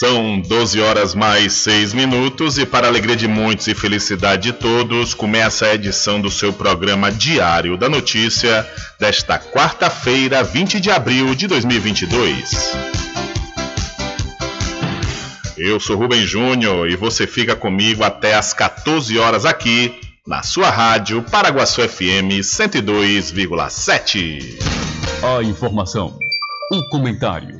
São 12 horas mais 6 minutos e para alegria de muitos e felicidade de todos, começa a edição do seu programa Diário da Notícia desta quarta-feira, 20 de abril de 2022. Eu sou Rubem Júnior e você fica comigo até às 14 horas aqui na sua rádio Paraguaçu FM 102,7. A informação o comentário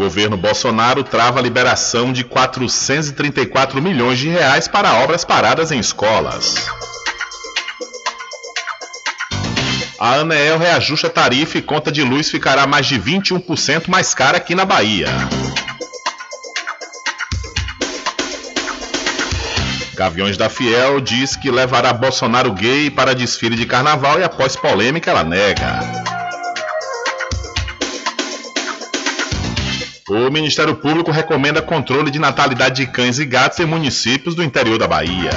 Governo Bolsonaro trava a liberação de 434 milhões de reais para obras paradas em escolas. A Aneel reajusta a tarifa e conta de luz ficará mais de 21% mais cara aqui na Bahia. Gaviões da Fiel diz que levará Bolsonaro gay para desfile de carnaval e após polêmica ela nega. O Ministério Público recomenda controle de natalidade de cães e gatos em municípios do interior da Bahia.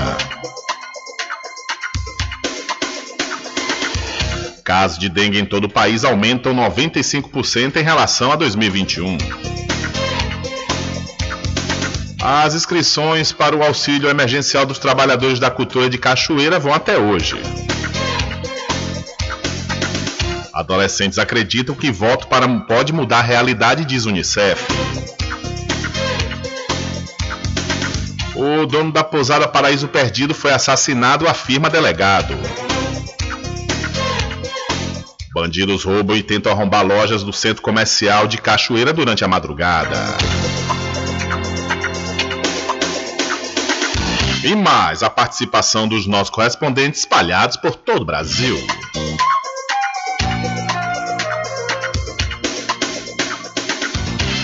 Casos de dengue em todo o país aumentam 95% em relação a 2021. As inscrições para o auxílio emergencial dos trabalhadores da cultura de Cachoeira vão até hoje. Adolescentes acreditam que voto para pode mudar a realidade, diz Unicef. O dono da pousada Paraíso Perdido foi assassinado, afirma delegado. Bandidos roubam e tentam arrombar lojas do centro comercial de Cachoeira durante a madrugada. E mais a participação dos nossos correspondentes espalhados por todo o Brasil.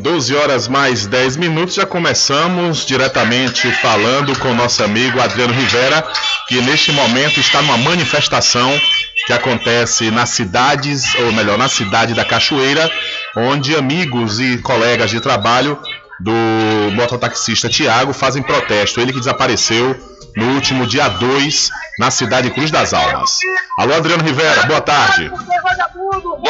12 horas mais 10 minutos. Já começamos diretamente falando com nosso amigo Adriano Rivera, que neste momento está numa manifestação que acontece nas cidades, ou melhor, na cidade da Cachoeira, onde amigos e colegas de trabalho do mototaxista Tiago fazem protesto. Ele que desapareceu no último dia 2 na cidade de Cruz das Almas. Alô, Adriano Rivera, boa tarde.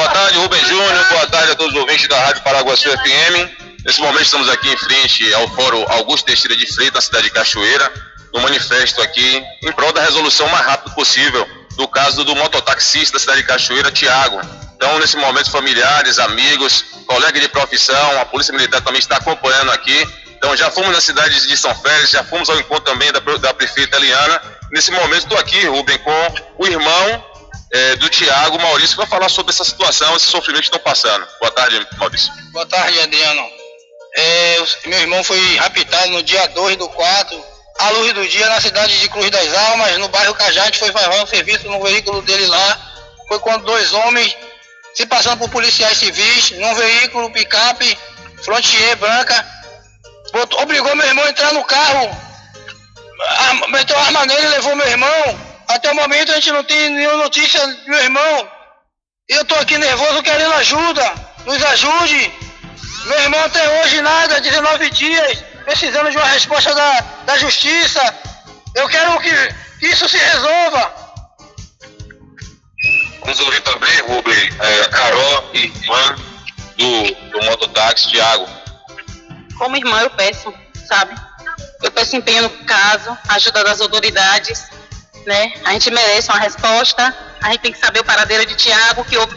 Boa tarde, Rubem Júnior. Boa tarde a todos os ouvintes da Rádio Paraguaçu FM. Nesse momento estamos aqui em frente ao Fórum Augusto Teixeira de Freitas, na cidade de Cachoeira, no manifesto aqui em prol da resolução mais rápido possível do caso do mototaxista da cidade de Cachoeira, Tiago. Então, nesse momento, familiares, amigos, colegas de profissão, a Polícia Militar também está acompanhando aqui. Então, já fomos nas cidades de São Félix, já fomos ao encontro também da, da prefeita Eliana Nesse momento estou aqui, Rubem, com o irmão é, do Tiago Maurício, vai falar sobre essa situação, esse sofrimento que estão passando. Boa tarde, Maurício. Boa tarde, Adriano. É, meu irmão foi raptado no dia 2 do 4, à luz do dia, na cidade de Cruz das Almas, no bairro Cajá. foi fazer um serviço no veículo dele lá. Foi quando dois homens, se passando por policiais civis, num veículo picape, frontier branca, botou, obrigou meu irmão a entrar no carro, meteu arma nele e levou meu irmão. Até o momento a gente não tem nenhuma notícia do meu irmão. Eu tô aqui nervoso querendo ajuda. Nos ajude. Meu irmão até hoje nada, 19 dias, precisando de uma resposta da, da justiça. Eu quero que isso se resolva. Vamos ouvir também, Rubem, é, Carol, irmã do, do mototáxi, Thiago. Como irmã eu peço, sabe? Eu peço empenho no caso, ajuda das autoridades, né? A gente merece uma resposta, a gente tem que saber o paradeiro de Tiago, que houve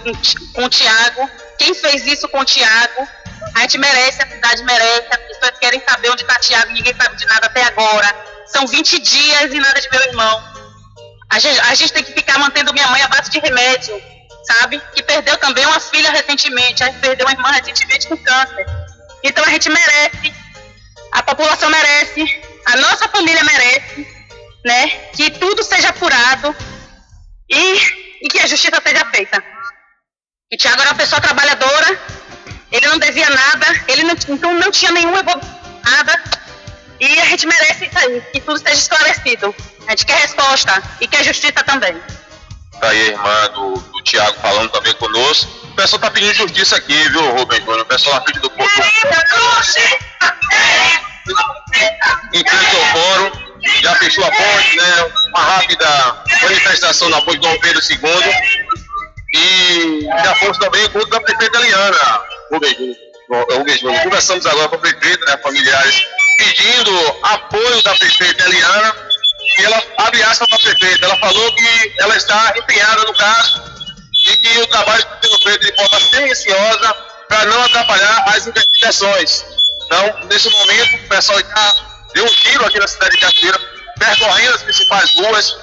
com o Tiago, quem fez isso com o Tiago, a gente merece, a cidade merece, as pessoas querem saber onde está Tiago, ninguém sabe de nada até agora. São 20 dias e nada de meu irmão. A gente, a gente tem que ficar mantendo minha mãe à base de remédio, sabe? Que perdeu também uma filha recentemente, a gente perdeu uma irmã recentemente com câncer. Então a gente merece, a população merece, a nossa família merece, né? Que tudo seja apurado e, e que a justiça seja feita. E Tiago era uma pessoa trabalhadora, ele não devia nada, ele não, então não tinha nenhuma nada. E a gente merece isso aí, que tudo seja esclarecido. A gente quer resposta e quer justiça também. Tá aí a irmã do, do Tiago falando também conosco. O pessoal tá pedindo justiça aqui, viu, Rubem Júnior? O pessoal lá do povo. Em frente ao fórum, já fechou a ponte, né? Uma rápida manifestação na ponte Dom Pedro II. E já fomos também contra a prefeita Liana, Rubem Júnior. Conversamos agora com a prefeita, né, familiares, pedindo apoio da prefeita Eliana. E ela abre aspas para a prefeita. Ela falou que ela está empenhada no caso e que o trabalho está sendo feito de forma silenciosa para não atrapalhar as investigações. Então, nesse momento, o pessoal já deu um tiro aqui na cidade de Cachoeira, percorrendo as principais ruas,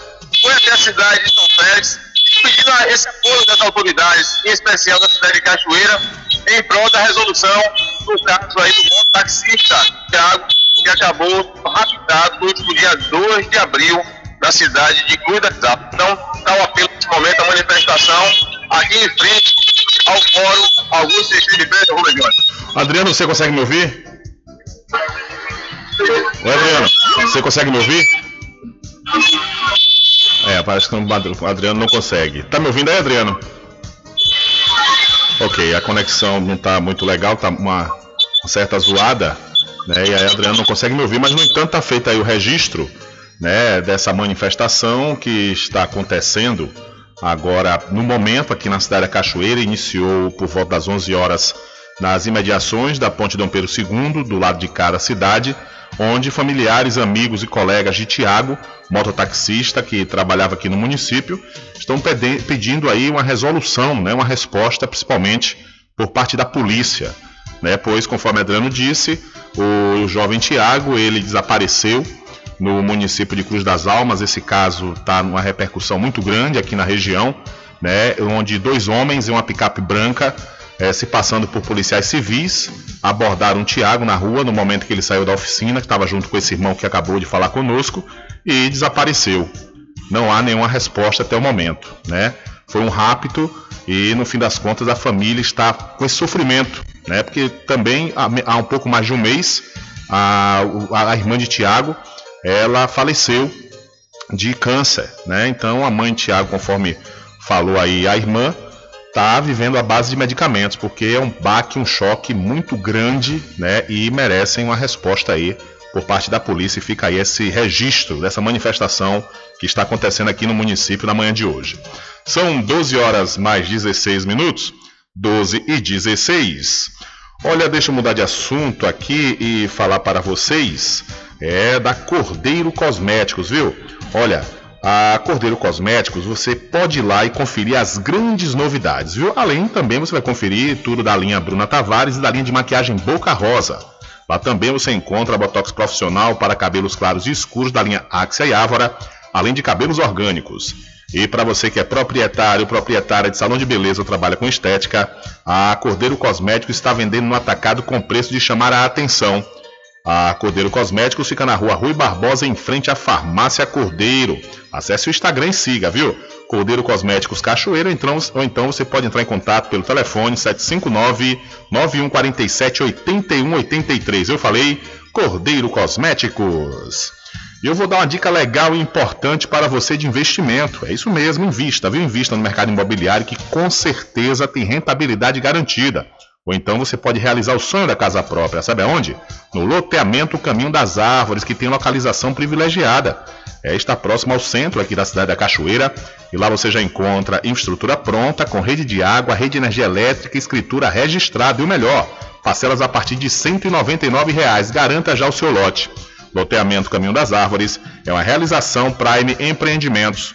foi até a cidade de São Félix, pedindo esse apoio das autoridades, em especial da cidade de Cachoeira, em prol da resolução do caso aí do moto taxista Thiago, que acabou raptado no último dia 2 de abril na cidade de Cruz Almas. Então, está o apelo nesse momento, a manifestação aqui em frente ao Fórum Augusto Teixeira de Pedro Rubem Adriano, você consegue me ouvir? Oi, Adriano, você consegue me ouvir? É, parece que o Adriano não consegue. Tá me ouvindo aí, Adriano? Ok, a conexão não tá muito legal, tá uma, certa zoada, né? E aí Adriano não consegue me ouvir, mas no entanto tá feito aí o registro, né, dessa manifestação que está acontecendo agora no momento aqui na cidade da Cachoeira, iniciou por volta das 11 horas nas imediações da Ponte Dom Pedro II, do lado de cá da cidade, onde familiares, amigos e colegas de Tiago, mototaxista que trabalhava aqui no município, estão pedindo aí uma resolução, né, uma resposta, principalmente por parte da polícia, né, pois, conforme Adriano disse, o jovem Tiago ele desapareceu no município de Cruz das Almas. Esse caso está numa repercussão muito grande aqui na região, né, onde dois homens em uma picape branca é, se passando por policiais civis, abordaram Tiago na rua no momento que ele saiu da oficina, que estava junto com esse irmão que acabou de falar conosco, e desapareceu. Não há nenhuma resposta até o momento, né? Foi um rapto e no fim das contas a família está com esse sofrimento, né? Porque também há, um pouco mais de um mês a, a irmã de Tiago ela faleceu de câncer, né? Então a mãe de Tiago, conforme falou aí a irmã, está vivendo a base de medicamentos, porque é um baque, um choque muito grande, né? E merecem uma resposta aí por parte da polícia. E fica aí esse registro dessa manifestação que está acontecendo aqui no município na manhã de hoje. São 12 horas mais 16 minutos, 12 e 16. Olha, deixa eu mudar de assunto aqui e falar para vocês é da Cordeiro Cosméticos, viu? Olha, a Cordeiro Cosméticos, você pode ir lá e conferir as grandes novidades, viu? Além também você vai conferir tudo da linha Bruna Tavares e da linha de maquiagem Boca Rosa. Lá também você encontra Botox profissional para cabelos claros e escuros da linha Axia e Ávora, além de cabelos orgânicos. E para você que é proprietário, proprietária de salão de beleza ou trabalha com estética, a Cordeiro Cosméticos está vendendo no atacado com preço de chamar a atenção. A Cordeiro Cosméticos fica na rua Rui Barbosa, em frente à Farmácia Cordeiro. Acesse o Instagram e siga, viu? Cordeiro Cosméticos Cachoeira, então, ou então você pode entrar em contato pelo telefone 759-9147-8183. Eu falei Cordeiro Cosméticos. E eu vou dar uma dica legal e importante para você de investimento. É isso mesmo, invista, viu? Invista no mercado imobiliário que com certeza tem rentabilidade garantida. Ou então você pode realizar o sonho da casa própria, sabe aonde? No loteamento Caminho das Árvores, que tem localização privilegiada. É, está próximo ao centro aqui da cidade da Cachoeira e lá você já encontra infraestrutura pronta, com rede de água, rede de energia elétrica, escritura registrada e o melhor, parcelas a partir de 199 reais. Garanta já o seu lote. Loteamento Caminho das Árvores é uma realização Prime Empreendimentos.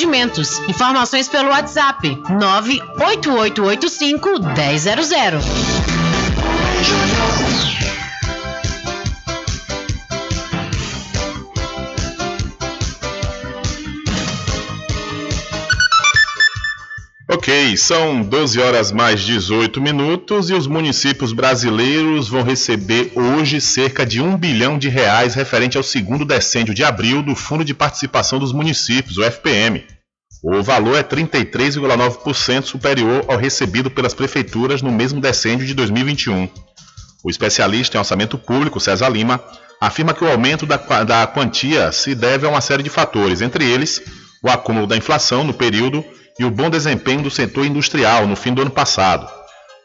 Empreendimentos. Informações pelo WhatsApp 98885 1000. Ok, são 12 horas mais 18 minutos e os municípios brasileiros vão receber hoje cerca de 1 bilhão de reais referente ao segundo decêndio de abril do Fundo de Participação dos Municípios, o FPM. O valor é 33,9% superior ao recebido pelas prefeituras no mesmo decêndio de 2021. O especialista em orçamento público, César Lima, afirma que o aumento da, da quantia se deve a uma série de fatores, entre eles o acúmulo da inflação no período e o bom desempenho do setor industrial no fim do ano passado.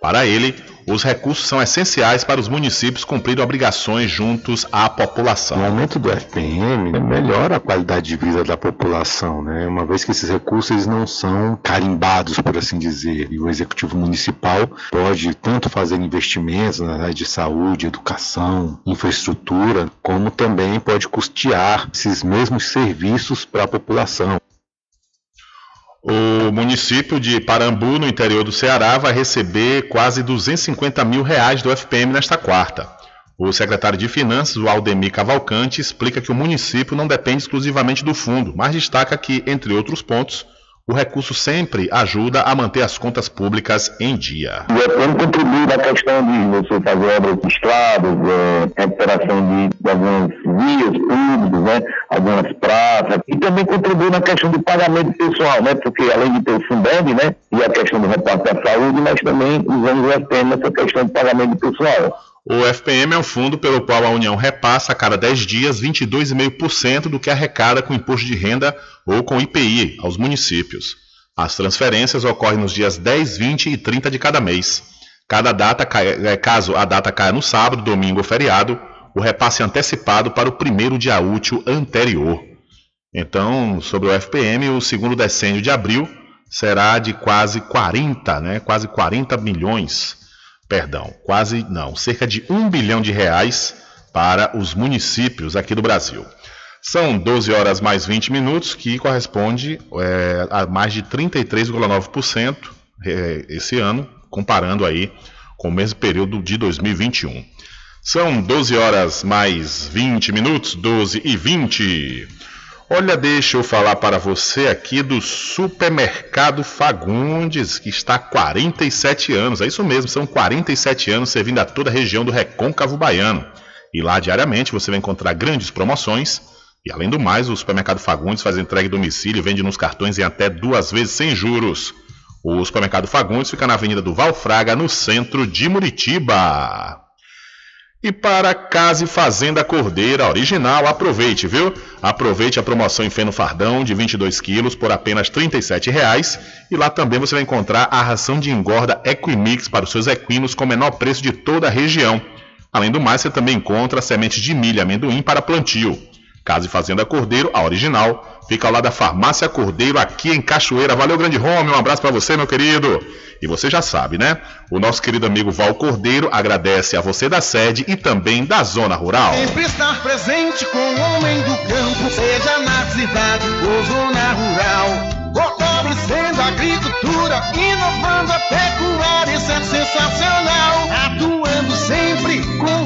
Para ele, os recursos são essenciais para os municípios cumprirem obrigações juntos à população. O aumento do FPM melhora a qualidade de vida da população, né? uma vez que esses recursos não são carimbados, por assim dizer. E o executivo municipal pode tanto fazer investimentos na área de saúde, educação, infraestrutura, como também pode custear esses mesmos serviços para a população. O município de Parambu, no interior do Ceará, vai receber quase 250 mil reais do FPM nesta quarta. O secretário de Finanças, o Aldemir Cavalcante, explica que o município não depende exclusivamente do fundo, mas destaca que, entre outros pontos, o recurso sempre ajuda a manter as contas públicas em dia. O EPM contribui na questão de você fazer obras de estradas, é, recuperação de, de algumas vias públicas, né, algumas praças, e também contribui na questão do pagamento pessoal, né, porque além de ter o Fundeb, né, e a questão do repasse da saúde, nós também usamos o EPM nessa questão de pagamento pessoal. O FPM é um fundo pelo qual a União repassa a cada 10 dias 22,5% do que arrecada com imposto de renda ou com IPI aos municípios. As transferências ocorrem nos dias 10, 20 e 30 de cada mês. Cada data, é, caso a data caia no sábado, domingo ou feriado, o repasse é antecipado para o primeiro dia útil anterior. Então, sobre o FPM, o segundo decênio de abril será de quase 40, né, quase 40 milhões perdão, quase não, cerca de um bilhão de reais para os municípios aqui do Brasil. São 12 horas mais 20 minutos, que corresponde é, a mais de 33,9% é, esse ano, comparando aí com o mesmo período de 2021. São 12 horas mais 20 minutos, 12 e 20. Olha, deixa eu falar para você aqui do Supermercado Fagundes, que está há 47 anos. É isso mesmo, são 47 anos servindo a toda a região do Recôncavo Baiano. E lá diariamente você vai encontrar grandes promoções. E além do mais, o Supermercado Fagundes faz entrega em domicílio vende nos cartões em até duas vezes sem juros. O Supermercado Fagundes fica na Avenida do Valfraga, no centro de Muritiba. E para Casa e Fazenda Cordeira Original, aproveite, viu? Aproveite a promoção em feno fardão de 22 quilos por apenas R$ 37,00. E lá também você vai encontrar a ração de engorda Equimix para os seus equinos com o menor preço de toda a região. Além do mais, você também encontra sementes de milho e amendoim para plantio. Casa e Fazenda Cordeiro, a original, fica ao lado da Farmácia Cordeiro, aqui em Cachoeira. Valeu, grande Rome, um abraço para você, meu querido. E você já sabe, né? O nosso querido amigo Val Cordeiro agradece a você da sede e também da zona rural. Sempre estar presente com o homem do campo, seja na cidade ou zona rural. Fortalecendo a agricultura, inovando a pecuária, isso é sensacional. Atuando sempre com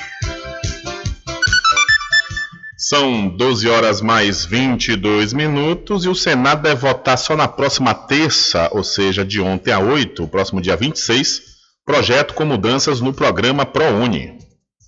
São 12 horas mais 22 minutos e o Senado deve votar só na próxima terça, ou seja, de ontem a 8, o próximo dia 26, projeto com mudanças no programa ProUni.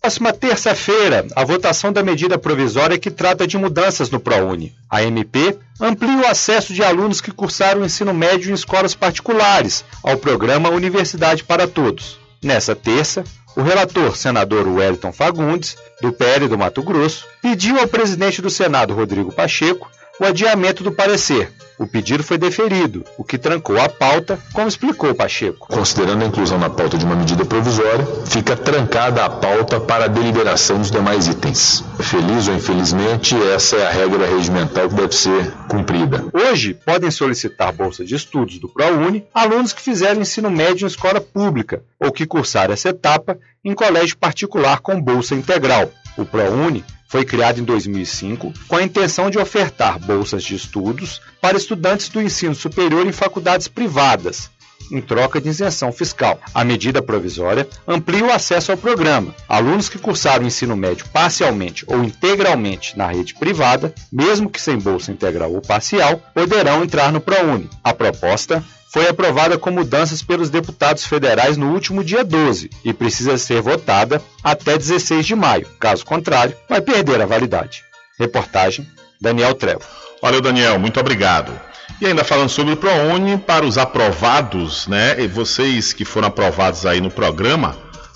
Próxima terça-feira, a votação da medida provisória que trata de mudanças no ProUni. A MP amplia o acesso de alunos que cursaram o ensino médio em escolas particulares ao programa Universidade para Todos. Nessa terça, o relator, senador Wellington Fagundes, do PL do Mato Grosso, pediu ao presidente do Senado, Rodrigo Pacheco, o adiamento do parecer. O pedido foi deferido, o que trancou a pauta, como explicou Pacheco. Considerando a inclusão na pauta de uma medida provisória, fica trancada a pauta para a deliberação dos demais itens. Feliz ou infelizmente, essa é a regra regimental que deve ser cumprida. Hoje, podem solicitar bolsa de estudos do ProUni alunos que fizeram ensino médio em escola pública ou que cursaram essa etapa em colégio particular com bolsa integral. O ProUni foi criado em 2005 com a intenção de ofertar bolsas de estudos para estudantes do ensino superior em faculdades privadas, em troca de isenção fiscal. A medida provisória amplia o acesso ao programa. Alunos que cursaram o ensino médio parcialmente ou integralmente na rede privada, mesmo que sem bolsa integral ou parcial, poderão entrar no ProUni. A proposta foi aprovada com mudanças pelos deputados federais no último dia 12 e precisa ser votada até 16 de maio. Caso contrário, vai perder a validade. Reportagem Daniel Trevo. Valeu, Daniel, muito obrigado. E ainda falando sobre o ProUni, para os aprovados, né? E vocês que foram aprovados aí no programa,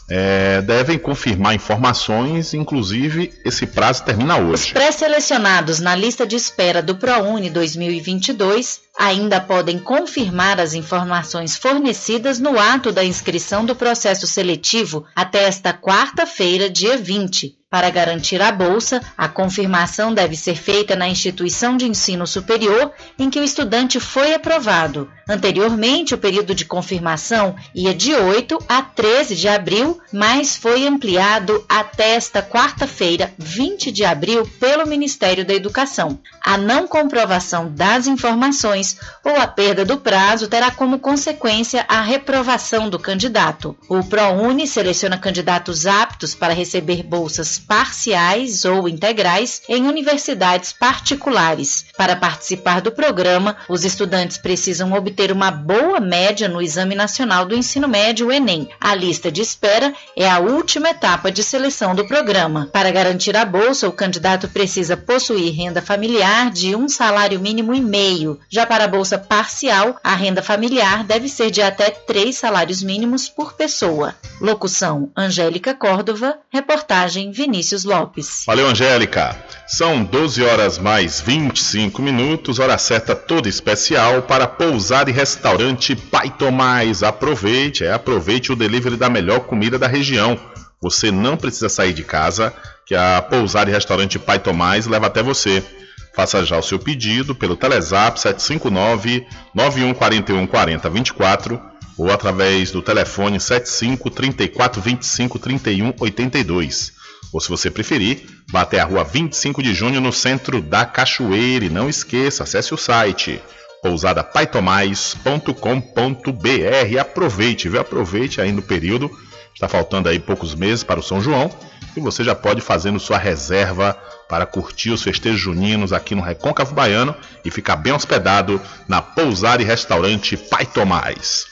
é, devem confirmar informações, inclusive esse prazo termina hoje. Os pré-selecionados na lista de espera do ProUni 2022 ainda podem confirmar as informações fornecidas no ato da inscrição do processo seletivo até esta quarta-feira, dia 20. Para garantir a bolsa, a confirmação deve ser feita na instituição de ensino superior em que o estudante foi aprovado. Anteriormente, o período de confirmação ia de 8 a 13 de abril, mas foi ampliado até esta quarta-feira, 20 de abril, pelo Ministério da Educação. A não comprovação das informações ou a perda do prazo terá como consequência a reprovação do candidato. O ProUni seleciona candidatos aptos para receber bolsas parciais ou integrais em universidades particulares. Para participar do programa, os estudantes precisam obter uma boa média no Exame Nacional do Ensino Médio, Enem. A lista de espera é a última etapa de seleção do programa. Para garantir a bolsa, o candidato precisa possuir renda familiar de um salário mínimo e meio. Já para a bolsa parcial, a renda familiar deve ser de até três salários mínimos por pessoa. Locução: Angélica Córdova. Reportagem: Vinícius Lopes. Valeu, Angélica. São 12 horas mais 25 minutos, hora certa toda especial para pousar e restaurante Pai Tomás. Aproveite, é, aproveite o delivery da melhor comida da região. Você não precisa sair de casa, que a pousar e restaurante Pai Tomás leva até você. Faça já o seu pedido pelo Telezap 759 9141 4024 ou através do telefone 75 34 25 31 82. Ou se você preferir, vá até a rua 25 de junho no centro da Cachoeira e não esqueça, acesse o site pousadapaitomais.com.br. Aproveite, viu? Aproveite aí no período. Está faltando aí poucos meses para o São João e você já pode fazendo sua reserva para curtir os festejos juninos aqui no Recôncavo Baiano e ficar bem hospedado na Pousar e Restaurante Pai Tomás.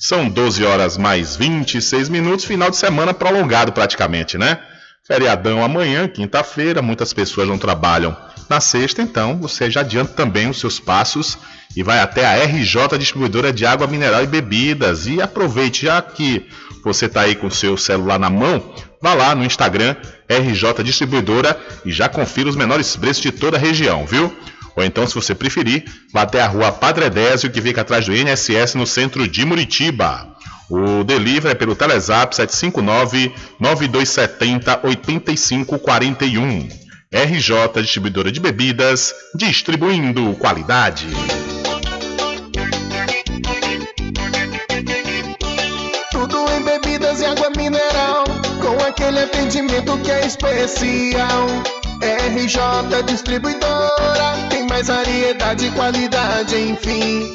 São 12 horas mais 26 minutos, final de semana prolongado praticamente, né? Feriadão amanhã, quinta-feira, muitas pessoas não trabalham na sexta, então você já adianta também os seus passos e vai até a RJ Distribuidora de Água Mineral e Bebidas. E aproveite, já que você está aí com o seu celular na mão, vá lá no Instagram RJ Distribuidora e já confira os menores preços de toda a região, viu? Ou então, se você preferir, vá até a rua Padre Désio, que fica atrás do INSS no centro de Muritiba. O delivery é pelo Telezap 759-9270-8541. RJ Distribuidora de Bebidas, distribuindo qualidade. Tudo em bebidas e água mineral, com aquele atendimento que é especial. RJ Distribuidora, tem mais variedade e qualidade, enfim.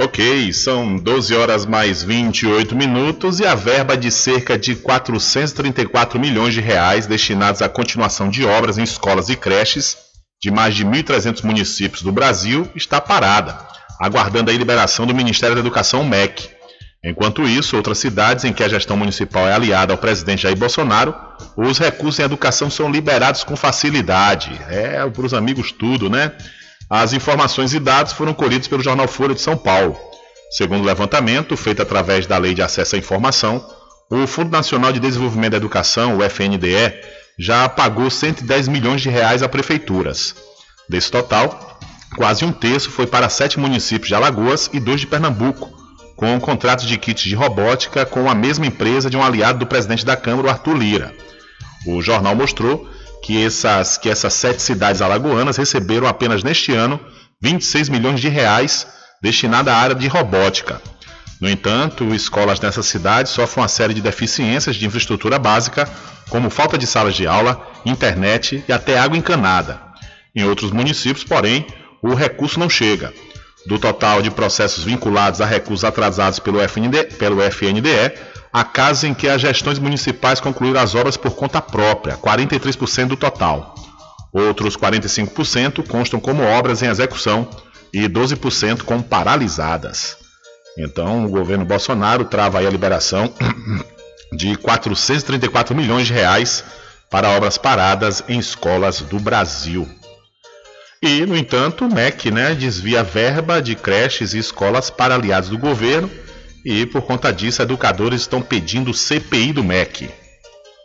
Ok, são 12 horas mais 28 minutos e a verba de cerca de 434 milhões de reais destinados à continuação de obras em escolas e creches de mais de 1.300 municípios do Brasil está parada, aguardando a liberação do Ministério da Educação MEC. Enquanto isso, outras cidades em que a gestão municipal é aliada ao presidente Jair Bolsonaro, os recursos em educação são liberados com facilidade. É, para os amigos tudo, né? As informações e dados foram colhidos pelo jornal Folha de São Paulo. Segundo o levantamento, feito através da Lei de Acesso à Informação, o Fundo Nacional de Desenvolvimento da Educação, o FNDE, já pagou 110 milhões de reais a prefeituras. Desse total, quase um terço foi para sete municípios de Alagoas e dois de Pernambuco, com contratos de kits de robótica com a mesma empresa de um aliado do presidente da Câmara, o Arthur Lira. O jornal mostrou que essas, que essas sete cidades alagoanas receberam apenas neste ano 26 milhões de reais destinados à área de robótica. No entanto, escolas nessas cidades sofrem uma série de deficiências de infraestrutura básica, como falta de salas de aula, internet e até água encanada. Em outros municípios, porém, o recurso não chega. Do total de processos vinculados a recursos atrasados pelo, FND, pelo FNDE, há casos em que as gestões municipais concluíram as obras por conta própria, 43% do total. Outros 45% constam como obras em execução e 12% como paralisadas. Então, o governo Bolsonaro trava a liberação de 434 milhões de reais para obras paradas em escolas do Brasil. E, no entanto, o MEC né, desvia verba de creches e escolas para aliados do governo e, por conta disso, educadores estão pedindo CPI do MEC.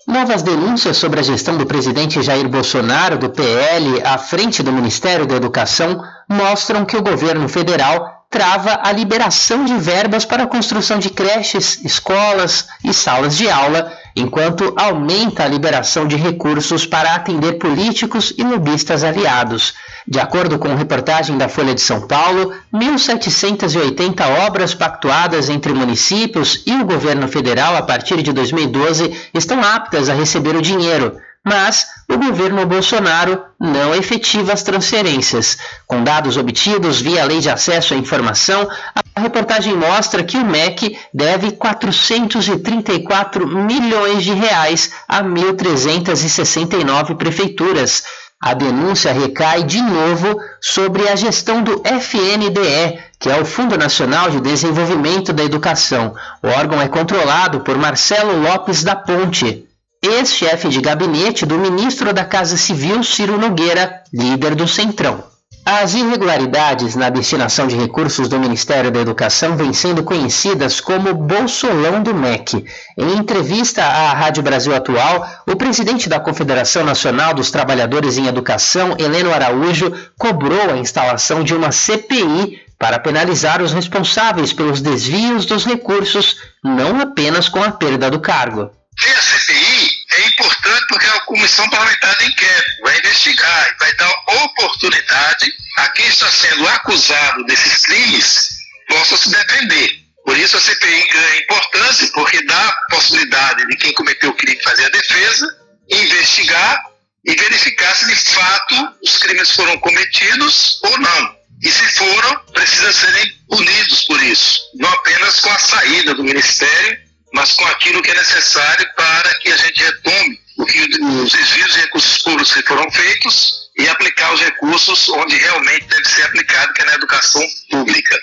Novas denúncias sobre a gestão do presidente Jair Bolsonaro, do PL, à frente do Ministério da Educação, mostram que o governo federal trava a liberação de verbas para a construção de creches, escolas e salas de aula, enquanto aumenta a liberação de recursos para atender políticos e lobistas aliados. De acordo com reportagem da Folha de São Paulo, 1.780 obras pactuadas entre municípios e o governo federal a partir de 2012 estão aptas a receber o dinheiro mas o governo Bolsonaro não efetiva as transferências. Com dados obtidos via Lei de Acesso à Informação, a reportagem mostra que o MEC deve 434 milhões de reais a 1.369 prefeituras. A denúncia recai de novo sobre a gestão do FNDE, que é o Fundo Nacional de Desenvolvimento da Educação. O órgão é controlado por Marcelo Lopes da Ponte ex-chefe de gabinete do ministro da Casa Civil Ciro Nogueira, líder do Centrão. As irregularidades na destinação de recursos do Ministério da Educação vêm sendo conhecidas como Bolsolão do MEC. Em entrevista à Rádio Brasil Atual, o presidente da Confederação Nacional dos Trabalhadores em Educação, Heleno Araújo, cobrou a instalação de uma CPI para penalizar os responsáveis pelos desvios dos recursos, não apenas com a perda do cargo. Ter a CPI é importante porque é uma comissão parlamentar de inquérito, vai investigar e vai dar oportunidade a quem está sendo acusado desses crimes possa se defender. Por isso a CPI ganha importância, porque dá a possibilidade de quem cometeu o crime fazer a defesa, investigar e verificar se de fato os crimes foram cometidos ou não. E se foram, precisam serem punidos por isso. Não apenas com a saída do Ministério, mas com aquilo que é necessário para que a gente retome o que, os desvios de recursos públicos que foram feitos e aplicar os recursos onde realmente deve ser aplicado, que é na educação pública.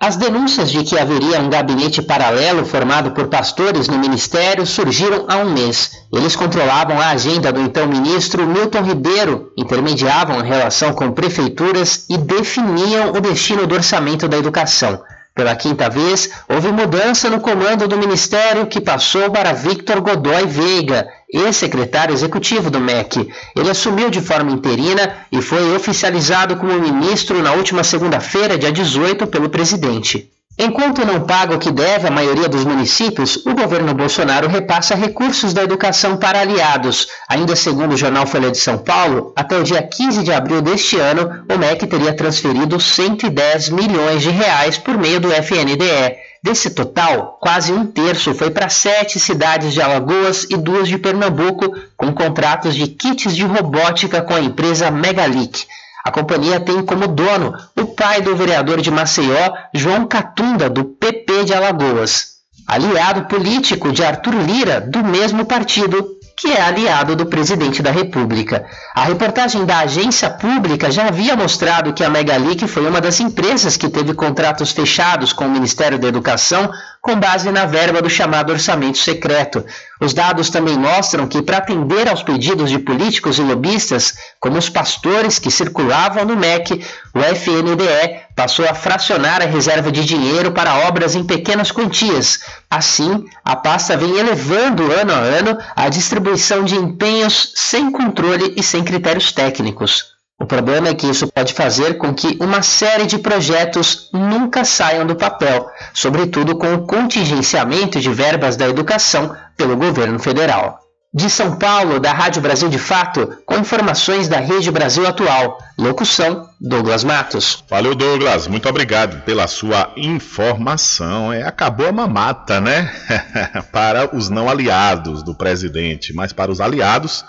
As denúncias de que haveria um gabinete paralelo formado por pastores no ministério surgiram há um mês. Eles controlavam a agenda do então ministro Milton Ribeiro, intermediavam a relação com prefeituras e definiam o destino do orçamento da educação. Pela quinta vez, houve mudança no comando do ministério que passou para Victor Godoy Veiga, ex-secretário executivo do MEC. Ele assumiu de forma interina e foi oficializado como ministro na última segunda-feira, dia 18, pelo presidente. Enquanto não paga o que deve à maioria dos municípios, o governo Bolsonaro repassa recursos da educação para aliados. Ainda segundo o jornal Folha de São Paulo, até o dia 15 de abril deste ano, o MEC teria transferido 110 milhões de reais por meio do FNDE. Desse total, quase um terço foi para sete cidades de Alagoas e duas de Pernambuco, com contratos de kits de robótica com a empresa Megalic. A companhia tem como dono o pai do vereador de Maceió, João Catunda, do PP de Alagoas. Aliado político de Arthur Lira, do mesmo partido, que é aliado do presidente da República. A reportagem da agência pública já havia mostrado que a Megalic foi uma das empresas que teve contratos fechados com o Ministério da Educação com base na verba do chamado orçamento secreto. Os dados também mostram que, para atender aos pedidos de políticos e lobistas, como os pastores que circulavam no MEC, o FNDE passou a fracionar a reserva de dinheiro para obras em pequenas quantias. Assim, a pasta vem elevando ano a ano a distribuição de empenhos sem controle e sem critérios técnicos. O problema é que isso pode fazer com que uma série de projetos nunca saiam do papel, sobretudo com o contingenciamento de verbas da educação pelo governo federal. De São Paulo, da Rádio Brasil de Fato, com informações da Rede Brasil Atual. Locução: Douglas Matos. Valeu, Douglas. Muito obrigado pela sua informação. É, acabou a mamata, né? para os não aliados do presidente, mas para os aliados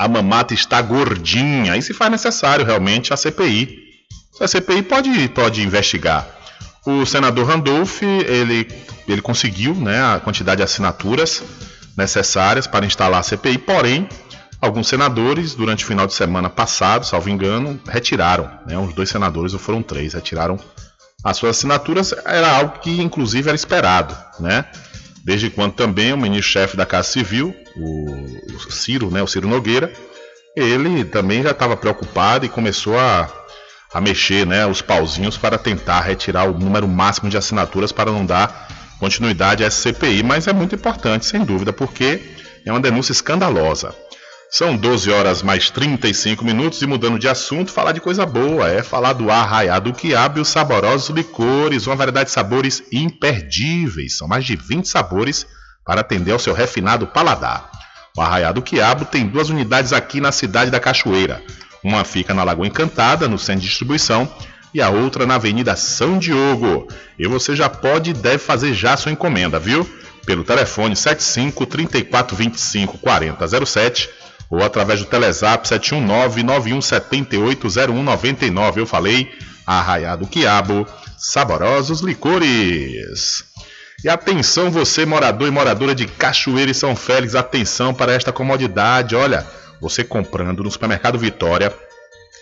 a mamata está gordinha e se faz necessário realmente a CPI. A CPI pode, pode investigar. O senador Randolph ele, ele conseguiu né, a quantidade de assinaturas necessárias para instalar a CPI, porém, alguns senadores, durante o final de semana passado, salvo engano, retiraram. Né, os dois senadores, ou foram três, retiraram as suas assinaturas. Era algo que, inclusive, era esperado. Né? Desde quando também o ministro-chefe da Casa Civil, o Ciro, né, o Ciro Nogueira, ele também já estava preocupado e começou a, a mexer né, os pauzinhos para tentar retirar o número máximo de assinaturas para não dar continuidade a CPI, mas é muito importante, sem dúvida, porque é uma denúncia escandalosa. São 12 horas mais 35 minutos e mudando de assunto, falar de coisa boa, é falar do arraiado quiabo e os saborosos licores, uma variedade de sabores imperdíveis. São mais de 20 sabores para atender ao seu refinado paladar. O arraiado quiabo tem duas unidades aqui na cidade da Cachoeira. Uma fica na Lagoa Encantada, no centro de distribuição, e a outra na Avenida São Diogo. E você já pode e deve fazer já sua encomenda, viu? Pelo telefone 75 34 25 40 07 ou através do Telezap 719-9178-0199. Eu falei, arraiado quiabo, saborosos licores. E atenção você morador e moradora de Cachoeira e São Félix, atenção para esta comodidade. Olha, você comprando no supermercado Vitória,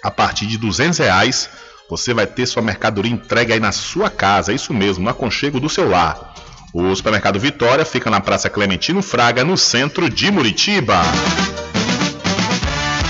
a partir de 200 reais, você vai ter sua mercadoria entregue aí na sua casa, isso mesmo, no aconchego do seu lar. O supermercado Vitória fica na Praça Clementino Fraga, no centro de Muritiba.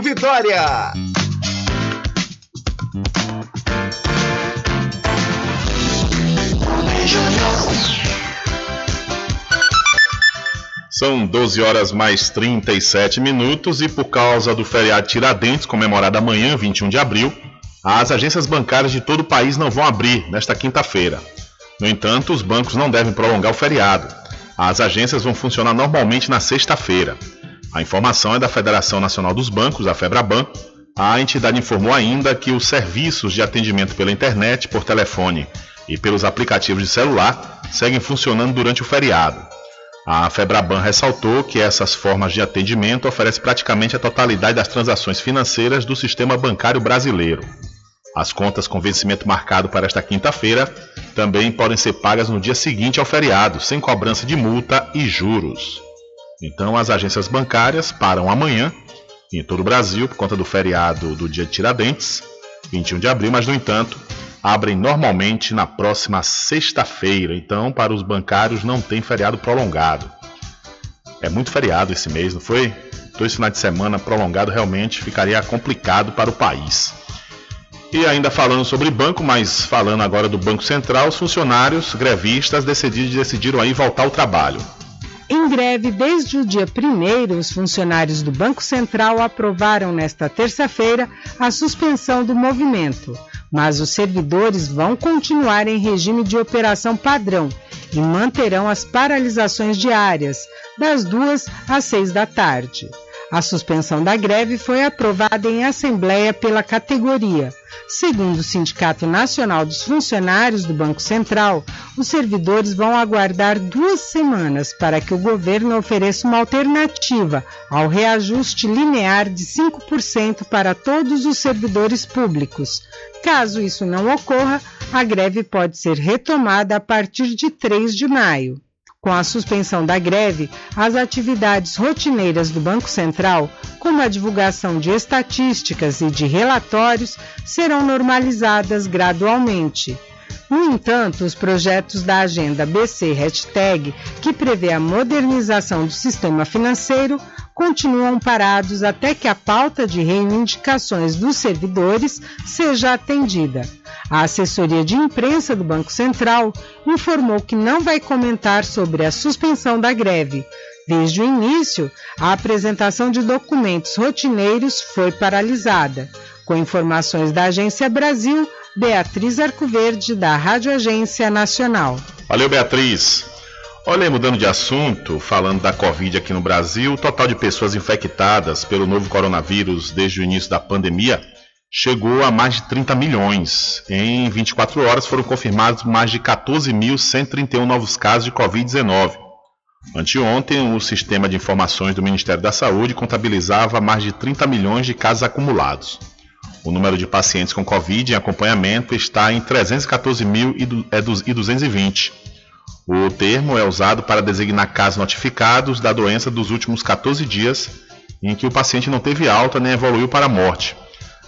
Vitória. São 12 horas mais 37 minutos e por causa do feriado Tiradentes, comemorado amanhã, 21 de abril, as agências bancárias de todo o país não vão abrir nesta quinta-feira. No entanto, os bancos não devem prolongar o feriado. As agências vão funcionar normalmente na sexta-feira. A informação é da Federação Nacional dos Bancos, a FEBRABAN. A entidade informou ainda que os serviços de atendimento pela internet, por telefone e pelos aplicativos de celular seguem funcionando durante o feriado. A Febraban ressaltou que essas formas de atendimento oferecem praticamente a totalidade das transações financeiras do sistema bancário brasileiro. As contas com vencimento marcado para esta quinta-feira também podem ser pagas no dia seguinte ao feriado, sem cobrança de multa e juros. Então, as agências bancárias param amanhã em todo o Brasil por conta do feriado do dia de Tiradentes, 21 de abril, mas no entanto, abrem normalmente na próxima sexta-feira. Então, para os bancários não tem feriado prolongado. É muito feriado esse mês, não foi? Dois finais de semana prolongado realmente ficaria complicado para o país. E ainda falando sobre banco, mas falando agora do Banco Central, os funcionários grevistas decidiram, decidiram aí voltar ao trabalho. Em greve desde o dia 1 os funcionários do Banco Central aprovaram nesta terça-feira a suspensão do movimento mas os servidores vão continuar em regime de operação padrão e manterão as paralisações diárias, das duas às seis da tarde. A suspensão da greve foi aprovada em assembleia pela categoria. Segundo o Sindicato Nacional dos Funcionários do Banco Central, os servidores vão aguardar duas semanas para que o governo ofereça uma alternativa ao reajuste linear de 5% para todos os servidores públicos. Caso isso não ocorra, a greve pode ser retomada a partir de 3 de maio. Com a suspensão da greve, as atividades rotineiras do Banco Central, como a divulgação de estatísticas e de relatórios, serão normalizadas gradualmente. No entanto, os projetos da agenda BC Hashtag, que prevê a modernização do sistema financeiro, continuam parados até que a pauta de reivindicações dos servidores seja atendida. A assessoria de imprensa do Banco Central informou que não vai comentar sobre a suspensão da greve. Desde o início, a apresentação de documentos rotineiros foi paralisada. Com informações da Agência Brasil, Beatriz Arcoverde, da Rádio Agência Nacional. Valeu, Beatriz. Olha, mudando de assunto, falando da Covid aqui no Brasil, o total de pessoas infectadas pelo novo coronavírus desde o início da pandemia chegou a mais de 30 milhões. Em 24 horas foram confirmados mais de 14.131 novos casos de Covid-19. Anteontem, o sistema de informações do Ministério da Saúde contabilizava mais de 30 milhões de casos acumulados. O número de pacientes com Covid em acompanhamento está em 314.220. O termo é usado para designar casos notificados da doença dos últimos 14 dias em que o paciente não teve alta nem evoluiu para a morte.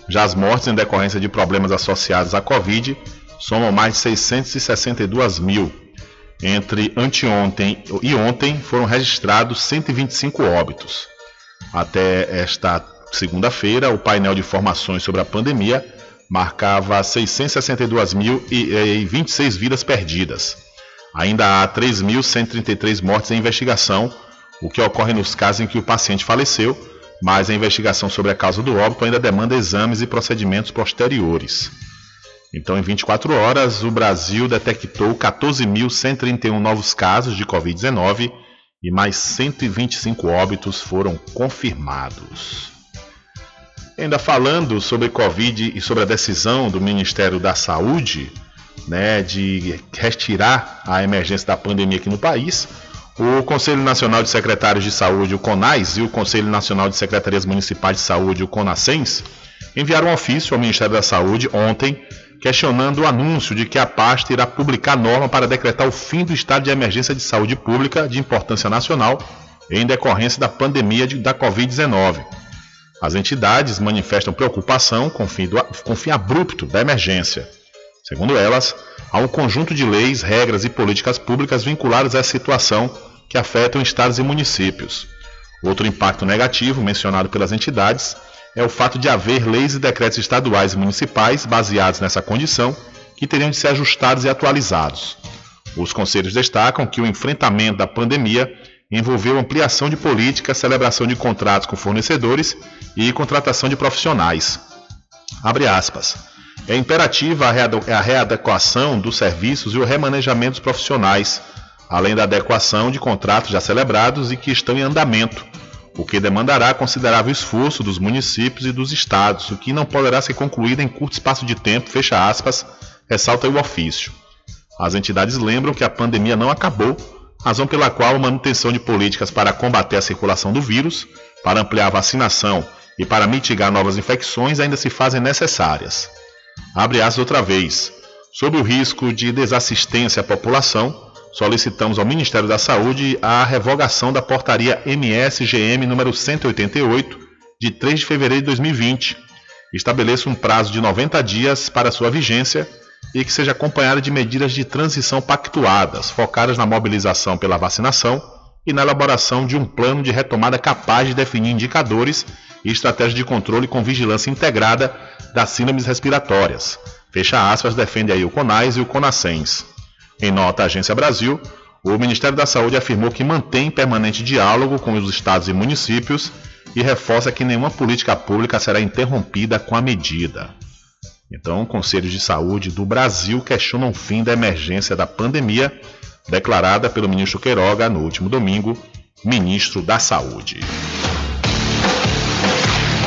Já as mortes em decorrência de problemas associados à Covid somam mais de 662 mil. Entre anteontem e ontem foram registrados 125 óbitos. Até esta segunda-feira, o painel de informações sobre a pandemia marcava 662.026 vidas perdidas. Ainda há 3.133 mortes em investigação, o que ocorre nos casos em que o paciente faleceu, mas a investigação sobre a causa do óbito ainda demanda exames e procedimentos posteriores. Então, em 24 horas, o Brasil detectou 14.131 novos casos de Covid-19 e mais 125 óbitos foram confirmados. Ainda falando sobre Covid e sobre a decisão do Ministério da Saúde né, de retirar a emergência da pandemia aqui no país, O Conselho Nacional de Secretários de Saúde, o CONAS, e o Conselho Nacional de Secretarias Municipais de Saúde, o CONASENS, enviaram um ofício ao Ministério da Saúde ontem questionando o anúncio de que a pasta irá publicar norma para decretar o fim do estado de emergência de saúde pública de importância nacional em decorrência da pandemia de, da Covid-19. As entidades manifestam preocupação com o, fim do, com o fim abrupto da emergência. Segundo elas, há um conjunto de leis, regras e políticas públicas vinculadas essa situação que afetam estados e municípios. Outro impacto negativo mencionado pelas entidades é o fato de haver leis e decretos estaduais e municipais baseados nessa condição que teriam de ser ajustados e atualizados. Os conselhos destacam que o enfrentamento da pandemia envolveu ampliação de políticas, celebração de contratos com fornecedores e contratação de profissionais. Abre aspas. É imperativa a readequação dos serviços e o remanejamento dos profissionais, além da adequação de contratos já celebrados e que estão em andamento, o que demandará considerável esforço dos municípios e dos estados, o que não poderá ser concluído em curto espaço de tempo, fecha aspas, ressalta o ofício. As entidades lembram que a pandemia não acabou, razão pela qual a manutenção de políticas para combater a circulação do vírus, para ampliar a vacinação e para mitigar novas infecções ainda se fazem necessárias. Abre aspas outra vez. Sob o risco de desassistência à população, solicitamos ao Ministério da Saúde a revogação da portaria MSGM número 188 de 3 de fevereiro de 2020. Estabeleça um prazo de 90 dias para sua vigência e que seja acompanhada de medidas de transição pactuadas, focadas na mobilização pela vacinação e na elaboração de um plano de retomada capaz de definir indicadores e estratégias de controle com vigilância integrada das síndromes respiratórias. Fecha aspas, defende aí o CONAS e o CONASENS. Em nota à Agência Brasil, o Ministério da Saúde afirmou que mantém permanente diálogo com os estados e municípios e reforça que nenhuma política pública será interrompida com a medida. Então, conselhos de saúde do Brasil questionam o fim da emergência da pandemia, declarada pelo ministro Queiroga no último domingo, ministro da Saúde.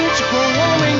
com o homem do campo.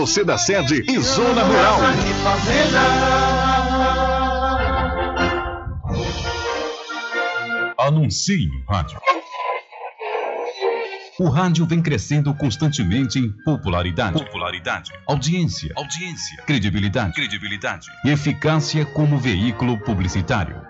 você da sede e zona rural. Anuncie no rádio. O rádio vem crescendo constantemente em popularidade, popularidade, audiência, audiência, credibilidade, credibilidade e eficácia como veículo publicitário.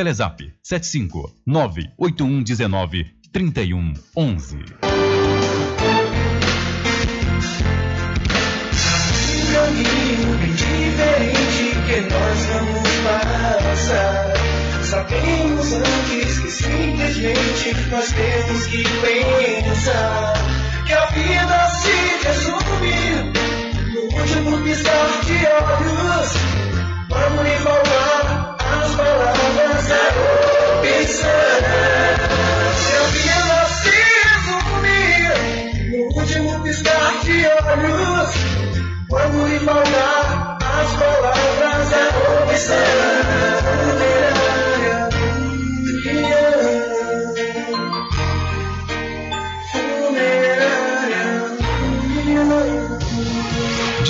Telezap 75 98119 3111. caminho bem diferente que nós vamos passar. Sabemos antes que simplesmente nós temos que pensar que a vida se resume no último piscar de olhos. Vamos lhe falar as palavras da opção. Que a vida se no último piscar de olhos. Quando lhe faltar as palavras da opção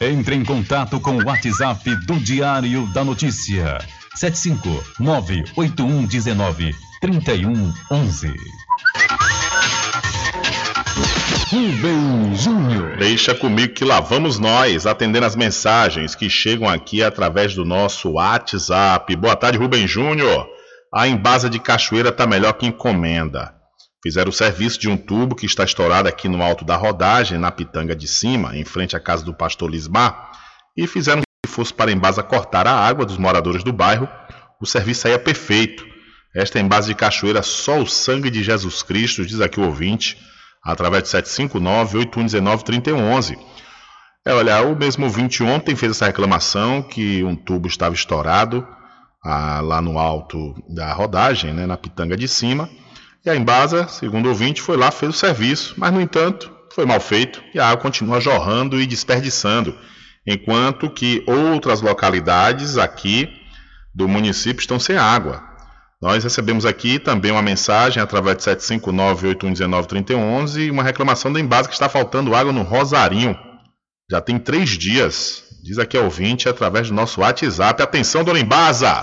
Entre em contato com o WhatsApp do Diário da Notícia. 759-8119-3111. Rubem Júnior. Deixa comigo que lá vamos nós, atendendo as mensagens que chegam aqui através do nosso WhatsApp. Boa tarde, Rubem Júnior. A embasa de Cachoeira tá melhor que encomenda. Fizeram o serviço de um tubo que está estourado aqui no alto da rodagem, na pitanga de cima, em frente à casa do pastor Lismar, e fizeram que fosse para a embasa cortar a água dos moradores do bairro. O serviço saía perfeito. Esta embase de cachoeira, só o sangue de Jesus Cristo, diz aqui o ouvinte, através de 759-8119-3111. É, olha, o mesmo ouvinte ontem fez essa reclamação que um tubo estava estourado ah, lá no alto da rodagem, né, na pitanga de cima e a Embasa, segundo ouvinte, foi lá, fez o serviço, mas no entanto foi mal feito e a água continua jorrando e desperdiçando, enquanto que outras localidades aqui do município estão sem água. Nós recebemos aqui também uma mensagem através de 759-8119-3111 e uma reclamação da Embasa que está faltando água no Rosarinho. Já tem três dias. Diz aqui a ouvinte através do nosso WhatsApp. Atenção, dona Embasa!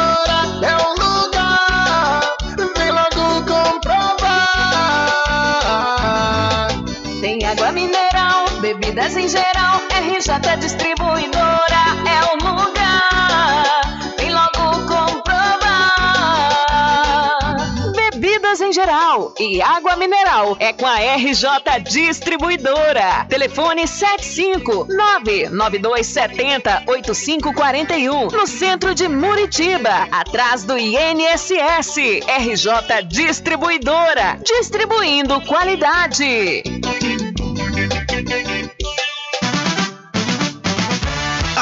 RJ Distribuidora é o lugar. Vem logo comprovar. Bebidas em geral e água mineral é com a RJ Distribuidora. Telefone 75992708541 no centro de Muritiba, atrás do INSS. RJ Distribuidora, distribuindo qualidade.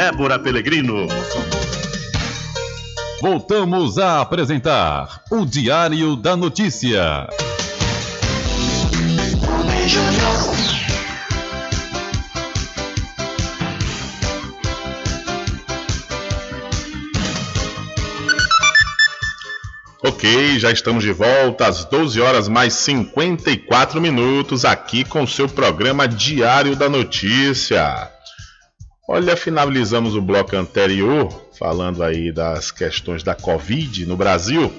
Débora Pelegrino. Voltamos a apresentar o Diário da Notícia. Ok, já estamos de volta às 12 horas mais 54 minutos aqui com o seu programa Diário da Notícia. Olha, finalizamos o bloco anterior falando aí das questões da Covid no Brasil.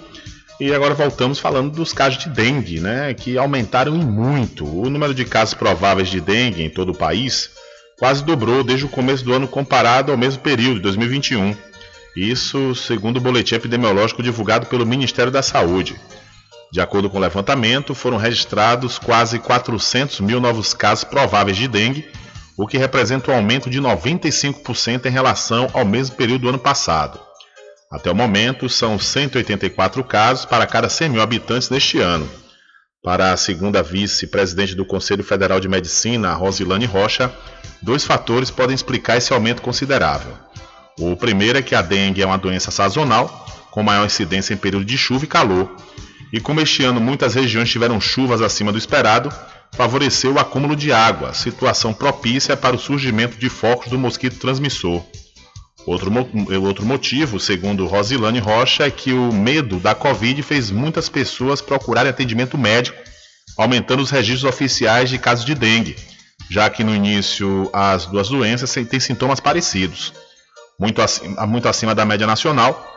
E agora voltamos falando dos casos de dengue, né, que aumentaram em muito. O número de casos prováveis de dengue em todo o país quase dobrou desde o começo do ano comparado ao mesmo período de 2021. Isso segundo o boletim epidemiológico divulgado pelo Ministério da Saúde. De acordo com o levantamento, foram registrados quase 400 mil novos casos prováveis de dengue, o que representa um aumento de 95% em relação ao mesmo período do ano passado. Até o momento, são 184 casos para cada 100 mil habitantes neste ano. Para a segunda vice-presidente do Conselho Federal de Medicina, Rosilane Rocha, dois fatores podem explicar esse aumento considerável. O primeiro é que a dengue é uma doença sazonal, com maior incidência em período de chuva e calor. E como este ano muitas regiões tiveram chuvas acima do esperado, favoreceu o acúmulo de água, situação propícia para o surgimento de focos do mosquito transmissor. Outro, outro motivo, segundo Rosilane Rocha, é que o medo da Covid fez muitas pessoas procurarem atendimento médico, aumentando os registros oficiais de casos de dengue, já que no início as duas doenças têm sintomas parecidos. Muito acima, muito acima da média nacional,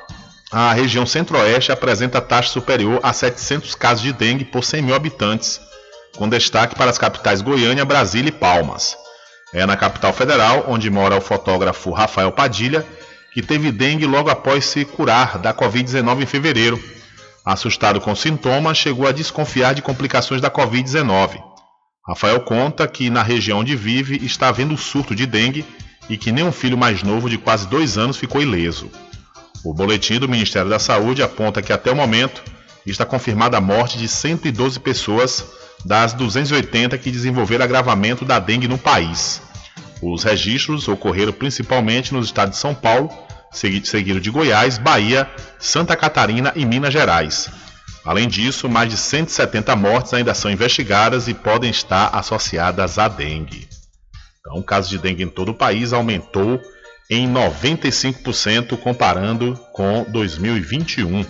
a região centro-oeste apresenta taxa superior a 700 casos de dengue por 100 mil habitantes, com destaque para as capitais Goiânia, Brasília e Palmas. É na capital federal, onde mora o fotógrafo Rafael Padilha, que teve dengue logo após se curar da Covid-19 em fevereiro. Assustado com sintomas, chegou a desconfiar de complicações da Covid-19. Rafael conta que na região onde vive está havendo surto de dengue e que nem um filho mais novo de quase dois anos ficou ileso. O boletim do Ministério da Saúde aponta que até o momento está confirmada a morte de 112 pessoas das 280 que desenvolveram agravamento da dengue no país. Os registros ocorreram principalmente nos estados de São Paulo, seguido de Goiás, Bahia, Santa Catarina e Minas Gerais. Além disso, mais de 170 mortes ainda são investigadas e podem estar associadas à dengue. Então, o caso de dengue em todo o país aumentou em 95% comparando com 2021.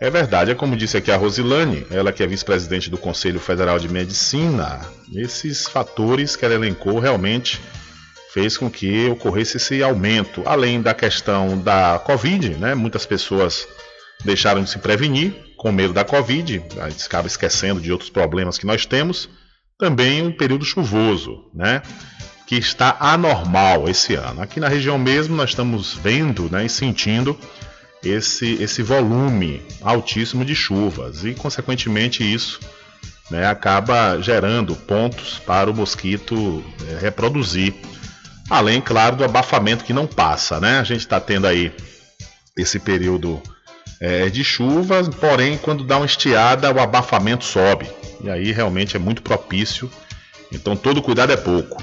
É verdade, é como disse aqui a Rosilane, ela que é vice-presidente do Conselho Federal de Medicina, esses fatores que ela elencou realmente fez com que ocorresse esse aumento, além da questão da Covid, né? Muitas pessoas deixaram de se prevenir com medo da Covid, a gente acaba esquecendo de outros problemas que nós temos, também um período chuvoso, né? Que está anormal esse ano. Aqui na região mesmo nós estamos vendo né, e sentindo esse, esse volume altíssimo de chuvas e, consequentemente, isso né, acaba gerando pontos para o mosquito é, reproduzir. Além, claro, do abafamento que não passa, né? A gente está tendo aí esse período é, de chuvas, porém, quando dá uma estiada, o abafamento sobe. E aí realmente é muito propício. Então todo cuidado é pouco.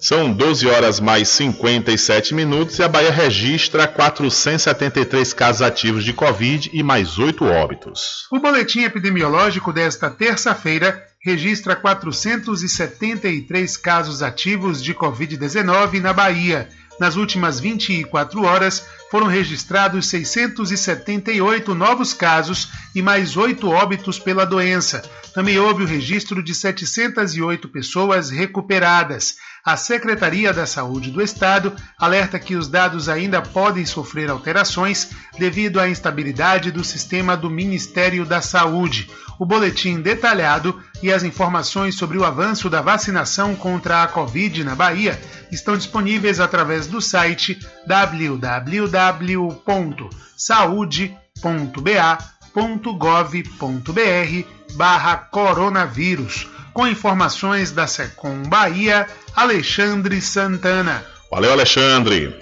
São 12 horas mais 57 minutos e a Bahia registra 473 casos ativos de Covid e mais 8 óbitos. O boletim epidemiológico desta terça-feira registra 473 casos ativos de Covid-19 na Bahia. Nas últimas 24 horas, foram registrados 678 novos casos e mais 8 óbitos pela doença. Também houve o registro de 708 pessoas recuperadas. A Secretaria da Saúde do Estado alerta que os dados ainda podem sofrer alterações devido à instabilidade do sistema do Ministério da Saúde. O boletim detalhado e as informações sobre o avanço da vacinação contra a Covid na Bahia estão disponíveis através do site www.saude.ba.gov.br barra coronavírus com informações da Secom Bahia, Alexandre Santana. Valeu, Alexandre.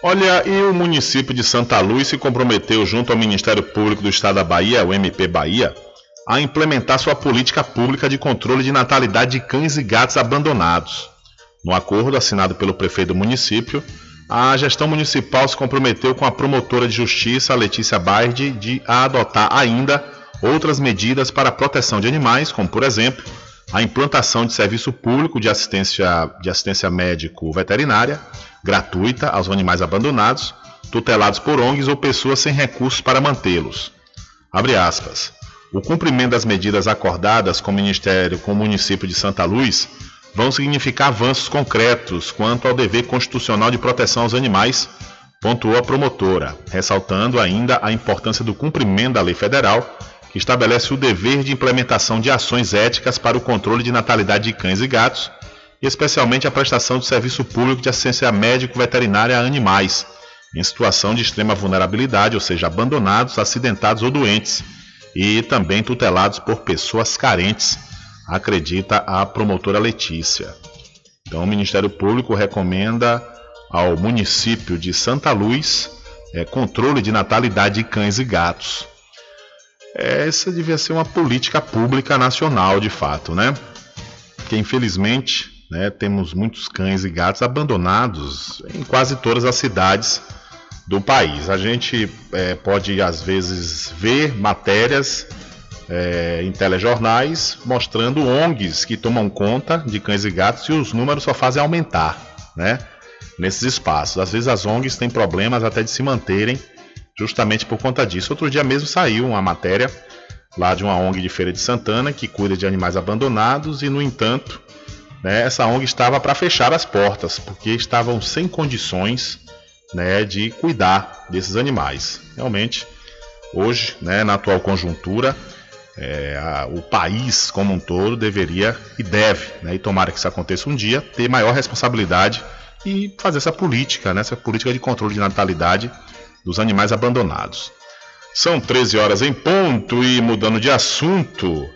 Olha, e o município de Santa Luz se comprometeu junto ao Ministério Público do Estado da Bahia, o MP Bahia, a implementar sua política pública de controle de natalidade de cães e gatos abandonados. No acordo assinado pelo prefeito do município, a gestão municipal se comprometeu com a promotora de justiça, Letícia Baird, de adotar ainda outras medidas para a proteção de animais, como, por exemplo, a implantação de serviço público de assistência, de assistência médico-veterinária gratuita aos animais abandonados, tutelados por ONGs ou pessoas sem recursos para mantê-los. O cumprimento das medidas acordadas com o Ministério com o município de Santa Luz vão significar avanços concretos quanto ao dever constitucional de proteção aos animais, pontuou a promotora, ressaltando ainda a importância do cumprimento da lei federal que estabelece o dever de implementação de ações éticas para o controle de natalidade de cães e gatos, e especialmente a prestação de serviço público de assistência médico-veterinária a animais, em situação de extrema vulnerabilidade, ou seja, abandonados, acidentados ou doentes, e também tutelados por pessoas carentes, acredita a promotora Letícia. Então, o Ministério Público recomenda ao município de Santa Luz é, controle de natalidade de cães e gatos essa devia ser uma política pública nacional, de fato, né? Porque infelizmente né, temos muitos cães e gatos abandonados em quase todas as cidades do país. A gente é, pode às vezes ver matérias é, em telejornais mostrando ONGs que tomam conta de cães e gatos e os números só fazem aumentar, né? Nesses espaços. Às vezes as ONGs têm problemas até de se manterem justamente por conta disso. Outro dia mesmo saiu uma matéria lá de uma ONG de Feira de Santana que cuida de animais abandonados e, no entanto, né, essa ONG estava para fechar as portas porque estavam sem condições né, de cuidar desses animais. Realmente, hoje, né, na atual conjuntura, é, a, o país como um todo deveria e deve, né, e tomara que isso aconteça um dia, ter maior responsabilidade e fazer essa política, né, essa política de controle de natalidade dos animais abandonados. São 13 horas em ponto e mudando de assunto,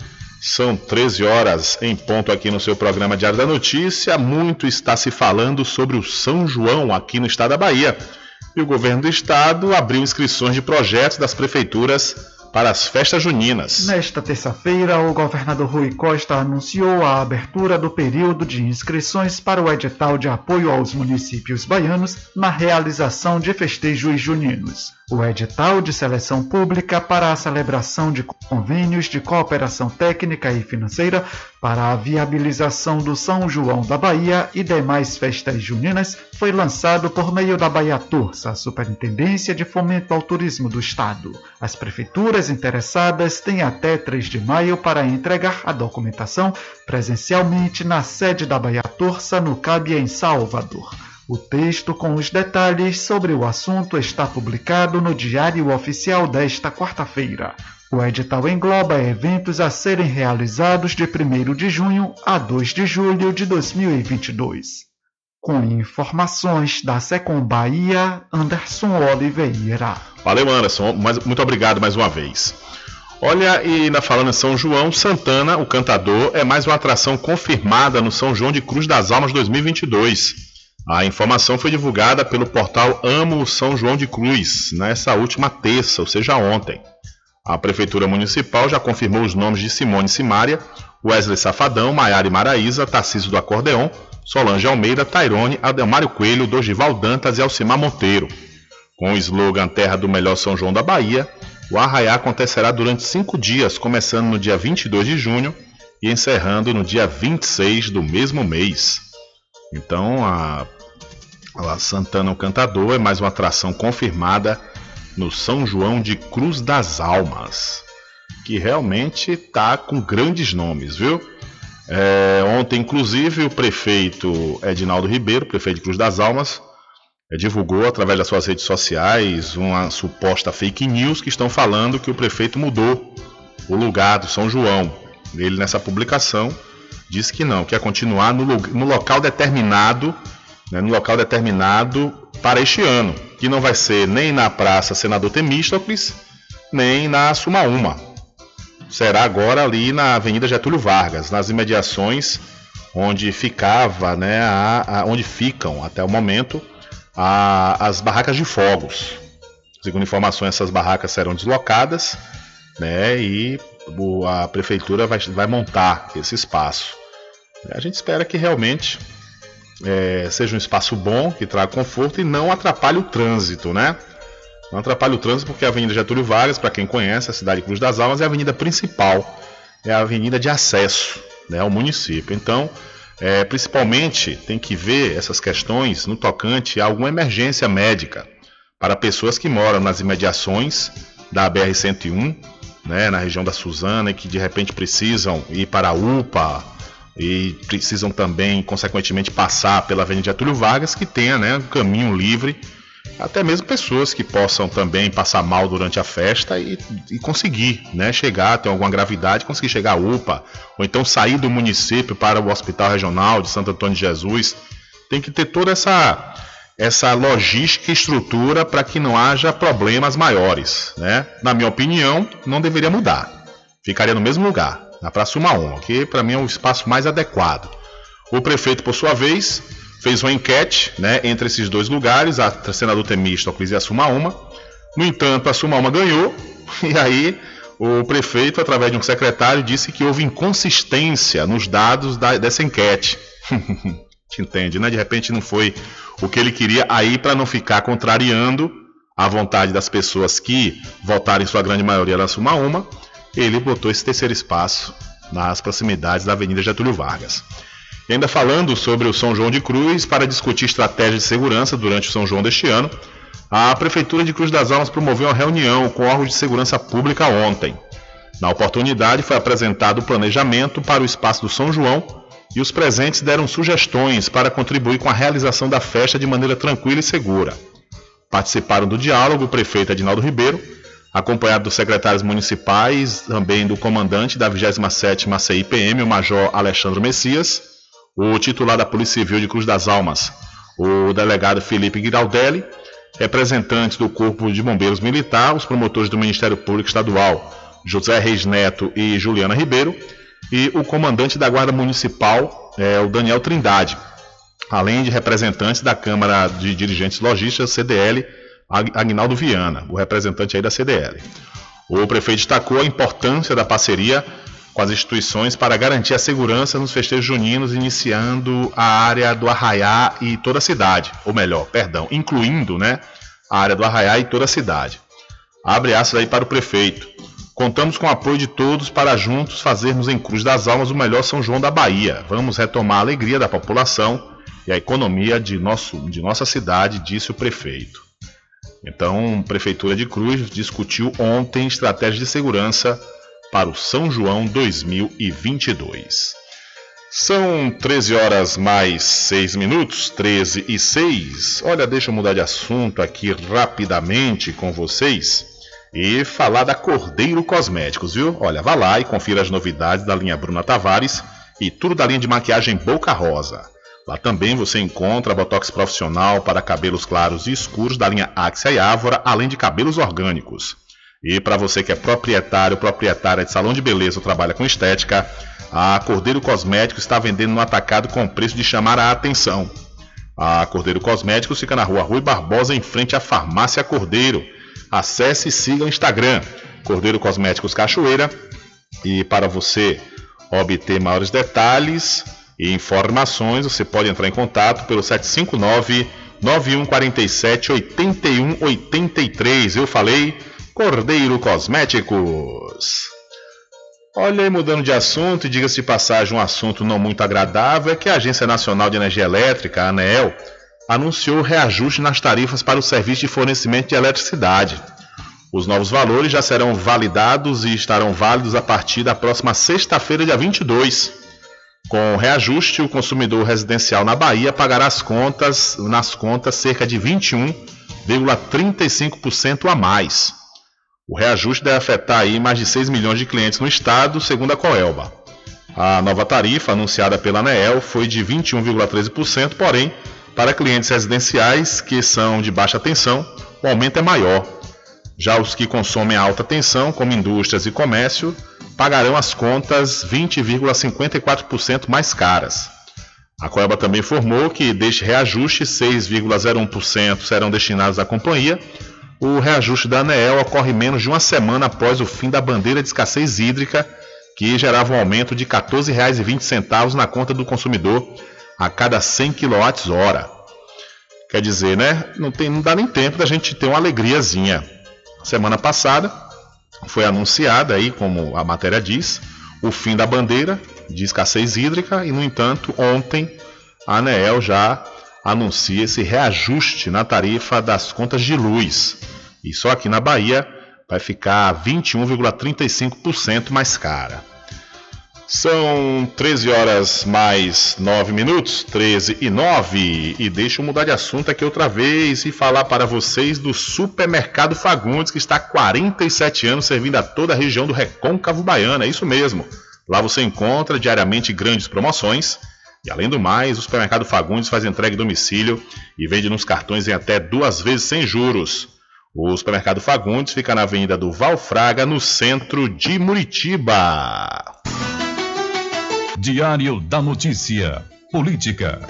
são 13 horas em ponto aqui no seu programa Diário da Notícia. Muito está se falando sobre o São João aqui no estado da Bahia. E o governo do estado abriu inscrições de projetos das prefeituras para as festas juninas. Nesta terça-feira, o governador Rui Costa anunciou a abertura do período de inscrições para o edital de apoio aos municípios baianos na realização de festejos juninos. O edital de seleção pública para a celebração de convênios de cooperação técnica e financeira para a viabilização do São João da Bahia e demais festas juninas foi lançado por meio da Bahia Tours, a Superintendência de Fomento ao Turismo do Estado. As prefeituras interessadas têm até 3 de maio para entregar a documentação presencialmente na sede da Bahia Torça, no CAB em Salvador. O texto com os detalhes sobre o assunto está publicado no Diário Oficial desta quarta-feira. O edital engloba eventos a serem realizados de 1 de junho a 2 de julho de 2022. Com informações da Secom Bahia, Anderson Oliveira. Valeu, Anderson. Muito obrigado mais uma vez. Olha, e na falando São João, Santana, o cantador, é mais uma atração confirmada no São João de Cruz das Almas 2022. A informação foi divulgada pelo portal Amo São João de Cruz nessa última terça, ou seja, ontem. A Prefeitura Municipal já confirmou os nomes de Simone Simária, Wesley Safadão, Maiara Maraíza, Tarcísio do Acordeon, Solange Almeida, Tairone, Adelmário Coelho, Dorival Dantas e Alcimar Monteiro. Com o slogan Terra do Melhor São João da Bahia, o arraiá acontecerá durante cinco dias, começando no dia 22 de junho e encerrando no dia 26 do mesmo mês. Então, a, a Santana o Cantador é mais uma atração confirmada no São João de Cruz das Almas, que realmente está com grandes nomes, viu? É, ontem, inclusive, o prefeito Edinaldo Ribeiro, prefeito de Cruz das Almas, é, divulgou através das suas redes sociais uma suposta fake news que estão falando que o prefeito mudou o lugar do São João. Ele, nessa publicação, disse que não, quer continuar no, no local determinado, né, no local determinado para este ano que não vai ser nem na Praça Senador Temístocles, nem na Sumaúma. Será agora ali na Avenida Getúlio Vargas, nas imediações onde ficava, né, a, a, onde ficam até o momento a, as barracas de fogos. Segundo informações, essas barracas serão deslocadas, né, e a prefeitura vai, vai montar esse espaço. A gente espera que realmente é, seja um espaço bom, que traga conforto e não atrapalhe o trânsito, né? Não atrapalhe o trânsito porque a Avenida Getúlio Vargas, para quem conhece, a cidade de Cruz das Almas é a avenida principal, é a avenida de acesso né, ao município. Então, é, principalmente, tem que ver essas questões no tocante a alguma emergência médica para pessoas que moram nas imediações da BR-101, né, na região da Suzana, e que de repente precisam ir para a UPA, e precisam também, consequentemente, passar pela Avenida Getúlio Vargas, que tenha né, um caminho livre, até mesmo pessoas que possam também passar mal durante a festa e, e conseguir né, chegar, ter alguma gravidade, conseguir chegar à UPA, ou então sair do município para o Hospital Regional de Santo Antônio de Jesus. Tem que ter toda essa, essa logística e estrutura para que não haja problemas maiores. Né? Na minha opinião, não deveria mudar. Ficaria no mesmo lugar na Praça Umaúma, que para mim é o espaço mais adequado. O prefeito, por sua vez, fez uma enquete né, entre esses dois lugares, a senador Temístocles e a Sumaúma. No entanto, a Sumaúma ganhou, e aí o prefeito, através de um secretário, disse que houve inconsistência nos dados da, dessa enquete. Te entende, né? De repente não foi o que ele queria aí para não ficar contrariando a vontade das pessoas que votaram em sua grande maioria na Sumaúma ele botou esse terceiro espaço nas proximidades da Avenida Getúlio Vargas. E ainda falando sobre o São João de Cruz, para discutir estratégia de segurança durante o São João deste ano, a Prefeitura de Cruz das Almas promoveu uma reunião com órgãos de segurança pública ontem. Na oportunidade, foi apresentado o planejamento para o espaço do São João e os presentes deram sugestões para contribuir com a realização da festa de maneira tranquila e segura. Participaram do diálogo o prefeito Edinaldo Ribeiro, acompanhado dos secretários municipais, também do comandante da 27ª CIPM, o Major Alexandre Messias, o titular da Polícia Civil de Cruz das Almas, o delegado Felipe Giraldelli, representantes do Corpo de Bombeiros Militar, os promotores do Ministério Público Estadual, José Reis Neto e Juliana Ribeiro, e o comandante da Guarda Municipal, é, o Daniel Trindade, além de representantes da Câmara de Dirigentes Logísticas, CDL, Agnaldo Viana, o representante aí da CDL. O prefeito destacou a importância da parceria com as instituições para garantir a segurança nos festejos juninos, iniciando a área do Arraiá e toda a cidade, ou melhor, perdão, incluindo, né, a área do Arraiá e toda a cidade. Abre aspas aí para o prefeito. Contamos com o apoio de todos para juntos fazermos em Cruz das Almas o melhor São João da Bahia. Vamos retomar a alegria da população e a economia de, nosso, de nossa cidade, disse o prefeito. Então, Prefeitura de Cruz discutiu ontem estratégia de segurança para o São João 2022. São 13 horas mais 6 minutos, 13 e 6. Olha, deixa eu mudar de assunto aqui rapidamente com vocês e falar da Cordeiro Cosméticos, viu? Olha, vá lá e confira as novidades da linha Bruna Tavares e tudo da linha de maquiagem Boca Rosa. Lá também você encontra botox profissional para cabelos claros e escuros da linha Axia e Ávora, além de cabelos orgânicos. E para você que é proprietário, proprietária de salão de beleza ou trabalha com estética, a Cordeiro Cosméticos está vendendo no atacado com preço de chamar a atenção. A Cordeiro Cosméticos fica na rua Rui Barbosa, em frente à Farmácia Cordeiro. Acesse e siga o Instagram, Cordeiro Cosméticos Cachoeira. E para você obter maiores detalhes e informações, você pode entrar em contato pelo 759 9147 8183. Eu falei Cordeiro Cosméticos. Olha aí, mudando de assunto, e diga-se de passagem, um assunto não muito agradável é que a Agência Nacional de Energia Elétrica, a ANEEL, anunciou reajuste nas tarifas para o serviço de fornecimento de eletricidade. Os novos valores já serão validados e estarão válidos a partir da próxima sexta-feira, dia 22. Com o reajuste, o consumidor residencial na Bahia pagará as contas, nas contas cerca de 21,35% a mais. O reajuste deve afetar aí mais de 6 milhões de clientes no estado, segundo a Coelba. A nova tarifa anunciada pela ANEEL foi de 21,13%, porém, para clientes residenciais que são de baixa tensão, o aumento é maior. Já os que consomem alta tensão, como indústrias e comércio, pagarão as contas 20,54% mais caras. A Coelba também informou que deste reajuste, 6,01% serão destinados à companhia, o reajuste da ANEEL ocorre menos de uma semana após o fim da bandeira de escassez hídrica, que gerava um aumento de R$ 14,20 na conta do consumidor a cada 100 kWh. Quer dizer, né? Não, tem, não dá nem tempo da gente ter uma alegriazinha. Semana passada foi anunciada aí, como a matéria diz, o fim da bandeira de escassez hídrica e, no entanto, ontem a ANEEL já anuncia esse reajuste na tarifa das contas de luz. E só aqui na Bahia vai ficar 21,35% mais cara. São 13 horas mais 9 minutos, 13 e 9. E deixa eu mudar de assunto aqui outra vez e falar para vocês do Supermercado Fagundes, que está há 47 anos servindo a toda a região do Recôncavo Baiano. É isso mesmo. Lá você encontra diariamente grandes promoções e além do mais, o supermercado Fagundes faz entrega em domicílio e vende nos cartões em até duas vezes sem juros. O supermercado Fagundes fica na Avenida do Valfraga, no centro de Muritiba. Diário da Notícia. Política.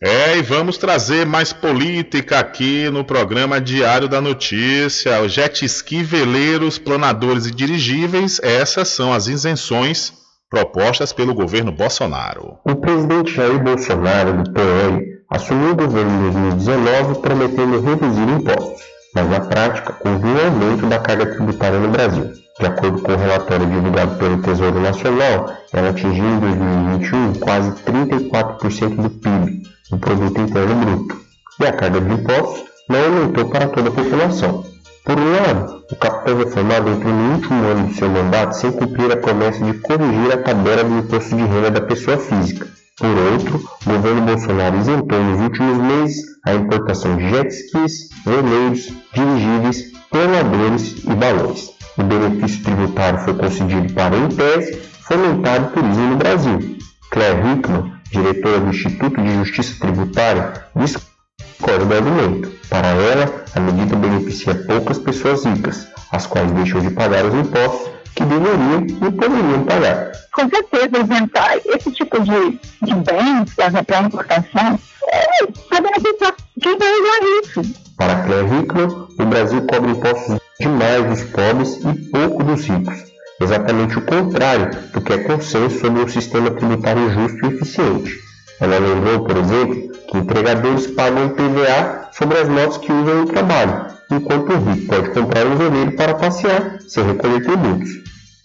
É, e vamos trazer mais política aqui no programa Diário da Notícia. O jet ski, veleiros, planadores e dirigíveis, essas são as isenções propostas pelo governo Bolsonaro. O presidente Jair Bolsonaro, do PL, assumiu o governo em 2019 prometendo reduzir impostos, mas na prática houve um aumento da carga tributária no Brasil. De acordo com o relatório divulgado pelo Tesouro Nacional, ela atingiu em 2021 quase 34% do PIB, do Produto Interno Bruto, e a carga de impostos não aumentou para toda a população. Por um lado, o capitão reformado entrou no último ano de seu mandato sem cumprir a promessa de corrigir a tabela do imposto de renda da pessoa física. Por outro, o governo Bolsonaro isentou nos últimos meses a importação de jet skis, veleiros, dirigíveis, planadores e balões. O benefício tributário foi concedido para, em tese, fomentar o turismo no Brasil. Claire Hickman, diretora do Instituto de Justiça Tributária, discorda do argumento. Para ela, a medida beneficia poucas pessoas ricas, as quais deixam de pagar os impostos que deveriam e poderiam pagar. Com certeza, isentar esse tipo de, de bens para importação é, vai beneficiar é igualíssimo. Para Claire Hickman, o Brasil cobra impostos demais dos pobres e pouco dos ricos. Exatamente o contrário do que é consenso sobre um sistema tributário justo e eficiente. Ela lembrou, por exemplo, que empregadores pagam PVA sobre as notas que usam no trabalho, enquanto o rico pode comprar um veleiro para passear sem recolher tributos.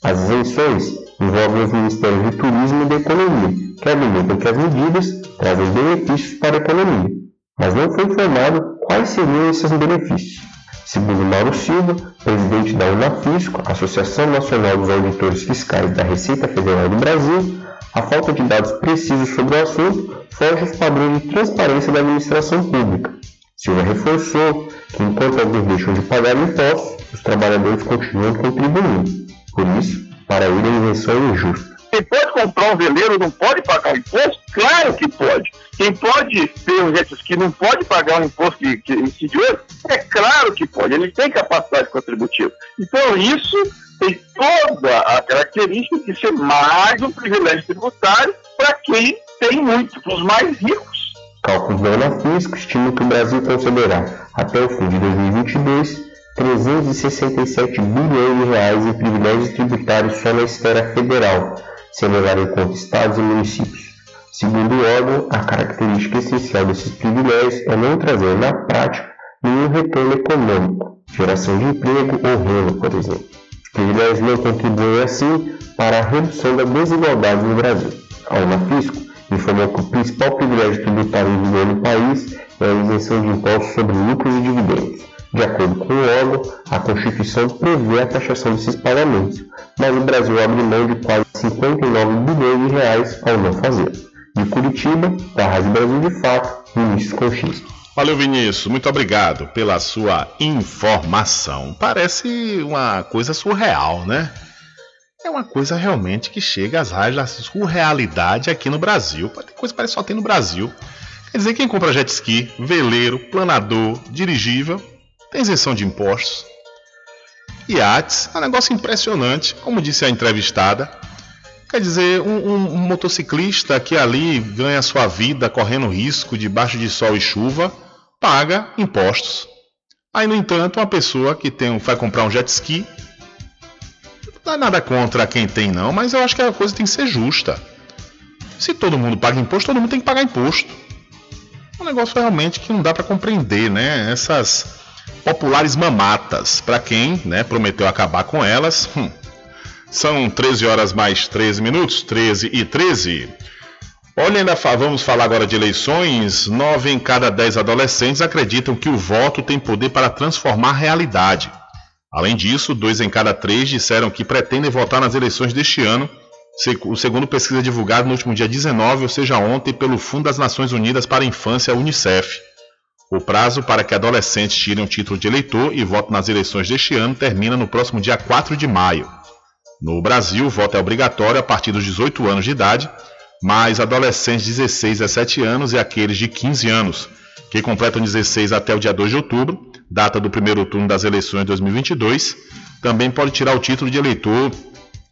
As isenções envolvem os Ministérios de Turismo e da Economia, que argumentam que as medidas trazem benefícios para a economia, mas não foi informado quais seriam esses benefícios. Segundo Mauro Silva, presidente da Unafisco, Associação Nacional dos Auditores Fiscais da Receita Federal do Brasil, a falta de dados precisos sobre o assunto foge aos padrões de transparência da administração pública. Silva reforçou que, enquanto alguns deixam de pagar impostos, os trabalhadores continuam contribuindo. Por isso, para ele, a isenção é injusta. Quem pode comprar um veleiro não pode pagar imposto? Claro que pode. Quem pode ter um jet ski não pode pagar um imposto que, que? É claro que pode. Ele tem capacidade contributiva. Então, isso tem toda a característica de ser mais um privilégio tributário para quem tem muito, para os mais ricos. Cálculos da Unafisco estimam que o Brasil concederá, até o fim de 2022, 367 bilhões de reais em privilégios tributários só na esfera federal, sem levar em conta estados e municípios. Segundo o órgão, a característica essencial desses privilégios é não trazer na prática nenhum retorno econômico, geração de emprego ou renda, por exemplo. Os privilégios não contribuem assim para a redução da desigualdade no Brasil. A Unafisco informou que o principal privilégio tributário em vigor no país é a isenção de impostos sobre lucros e dividendos. De acordo com o órgão, a Constituição prevê a taxação desses pagamentos, mas o Brasil abre mão de quase 59 bilhões de reais ao não fazer. De Curitiba, da Rádio Brasil de Fato, Vinícius Conchista. Valeu, Vinícius. Muito obrigado pela sua informação. Parece uma coisa surreal, né? É uma coisa realmente que chega às raias da surrealidade aqui no Brasil. Tem coisa que parece que só tem no Brasil. Quer dizer, quem compra jet ski, veleiro, planador, dirigível, tem isenção de impostos. Iates é um negócio impressionante, como disse a entrevistada. Quer dizer, um, um, motociclista que ali ganha sua vida correndo risco debaixo de sol e chuva, paga impostos. Aí, no entanto, uma pessoa que tem, vai comprar um jet ski, não é nada contra quem tem, não, mas eu acho que a coisa tem que ser justa. Se todo mundo paga imposto, todo mundo tem que pagar imposto. É um negócio realmente que não dá para compreender, né? Essas populares mamatas. Para quem né, prometeu acabar com elas, hum, são 13 horas mais 13 minutos, 13 e 13. Olha, ainda vamos falar agora de eleições. Nove em cada dez adolescentes acreditam que o voto tem poder para transformar a realidade. Além disso, dois em cada três disseram que pretendem votar nas eleições deste ano, segundo pesquisa divulgada no último dia 19, ou seja, ontem, pelo Fundo das Nações Unidas para a Infância, Unicef. O prazo para que adolescentes tirem o título de eleitor e votem nas eleições deste ano termina no próximo dia 4 de maio. No Brasil, o voto é obrigatório a partir dos 18 anos de idade, mas adolescentes de 16 a 7 anos e aqueles de 15 anos, que completam 16 até o dia 2 de outubro, data do primeiro turno das eleições de 2022, também pode tirar o título de eleitor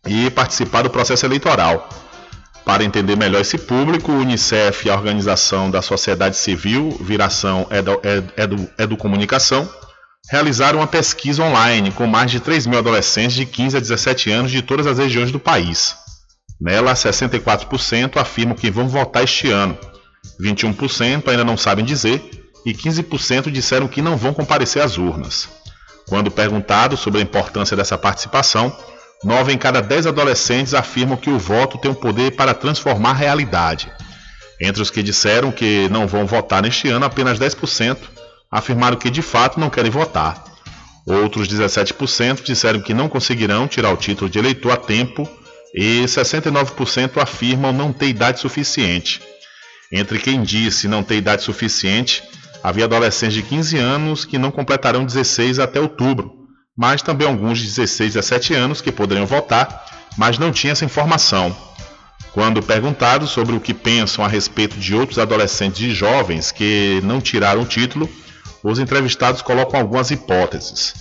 e participar do processo eleitoral. Para entender melhor esse público, o Unicef e a Organização da Sociedade Civil, Viração Edu, Edu, Educomunicação, realizaram uma pesquisa online com mais de 3 mil adolescentes de 15 a 17 anos de todas as regiões do país. Nela, 64% afirmam que vão votar este ano, 21% ainda não sabem dizer e 15% disseram que não vão comparecer às urnas. Quando perguntado sobre a importância dessa participação, Nove em cada dez adolescentes afirmam que o voto tem o poder para transformar a realidade. Entre os que disseram que não vão votar neste ano, apenas 10% afirmaram que de fato não querem votar. Outros 17% disseram que não conseguirão tirar o título de eleitor a tempo e 69% afirmam não ter idade suficiente. Entre quem disse não ter idade suficiente, havia adolescentes de 15 anos que não completarão 16 até outubro, mas também alguns de 16 a 17 anos que poderiam votar, mas não tinham essa informação. Quando perguntados sobre o que pensam a respeito de outros adolescentes e jovens que não tiraram o título, os entrevistados colocam algumas hipóteses.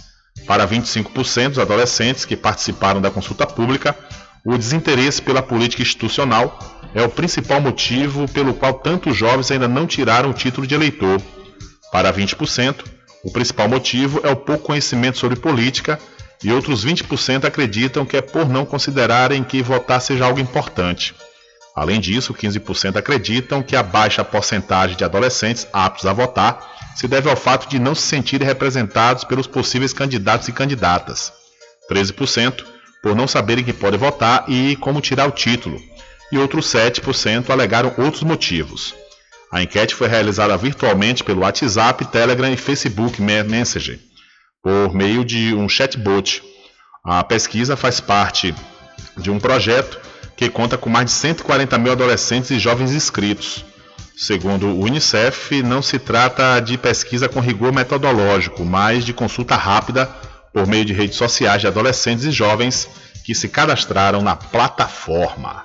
Para 25% dos adolescentes que participaram da consulta pública, o desinteresse pela política institucional é o principal motivo pelo qual tantos jovens ainda não tiraram o título de eleitor. Para 20%, o principal motivo é o pouco conhecimento sobre política e outros 20% acreditam que é por não considerarem que votar seja algo importante. Além disso, 15% acreditam que a baixa porcentagem de adolescentes aptos a votar se deve ao fato de não se sentirem representados pelos possíveis candidatos e candidatas. 13% por não saberem que podem votar e como tirar o título. E outros 7% alegaram outros motivos. A enquete foi realizada virtualmente pelo WhatsApp, Telegram e Facebook Messenger, por meio de um chatbot. A pesquisa faz parte de um projeto que conta com mais de 140 mil adolescentes e jovens inscritos. Segundo o Unicef, não se trata de pesquisa com rigor metodológico, mas de consulta rápida por meio de redes sociais de adolescentes e jovens que se cadastraram na plataforma.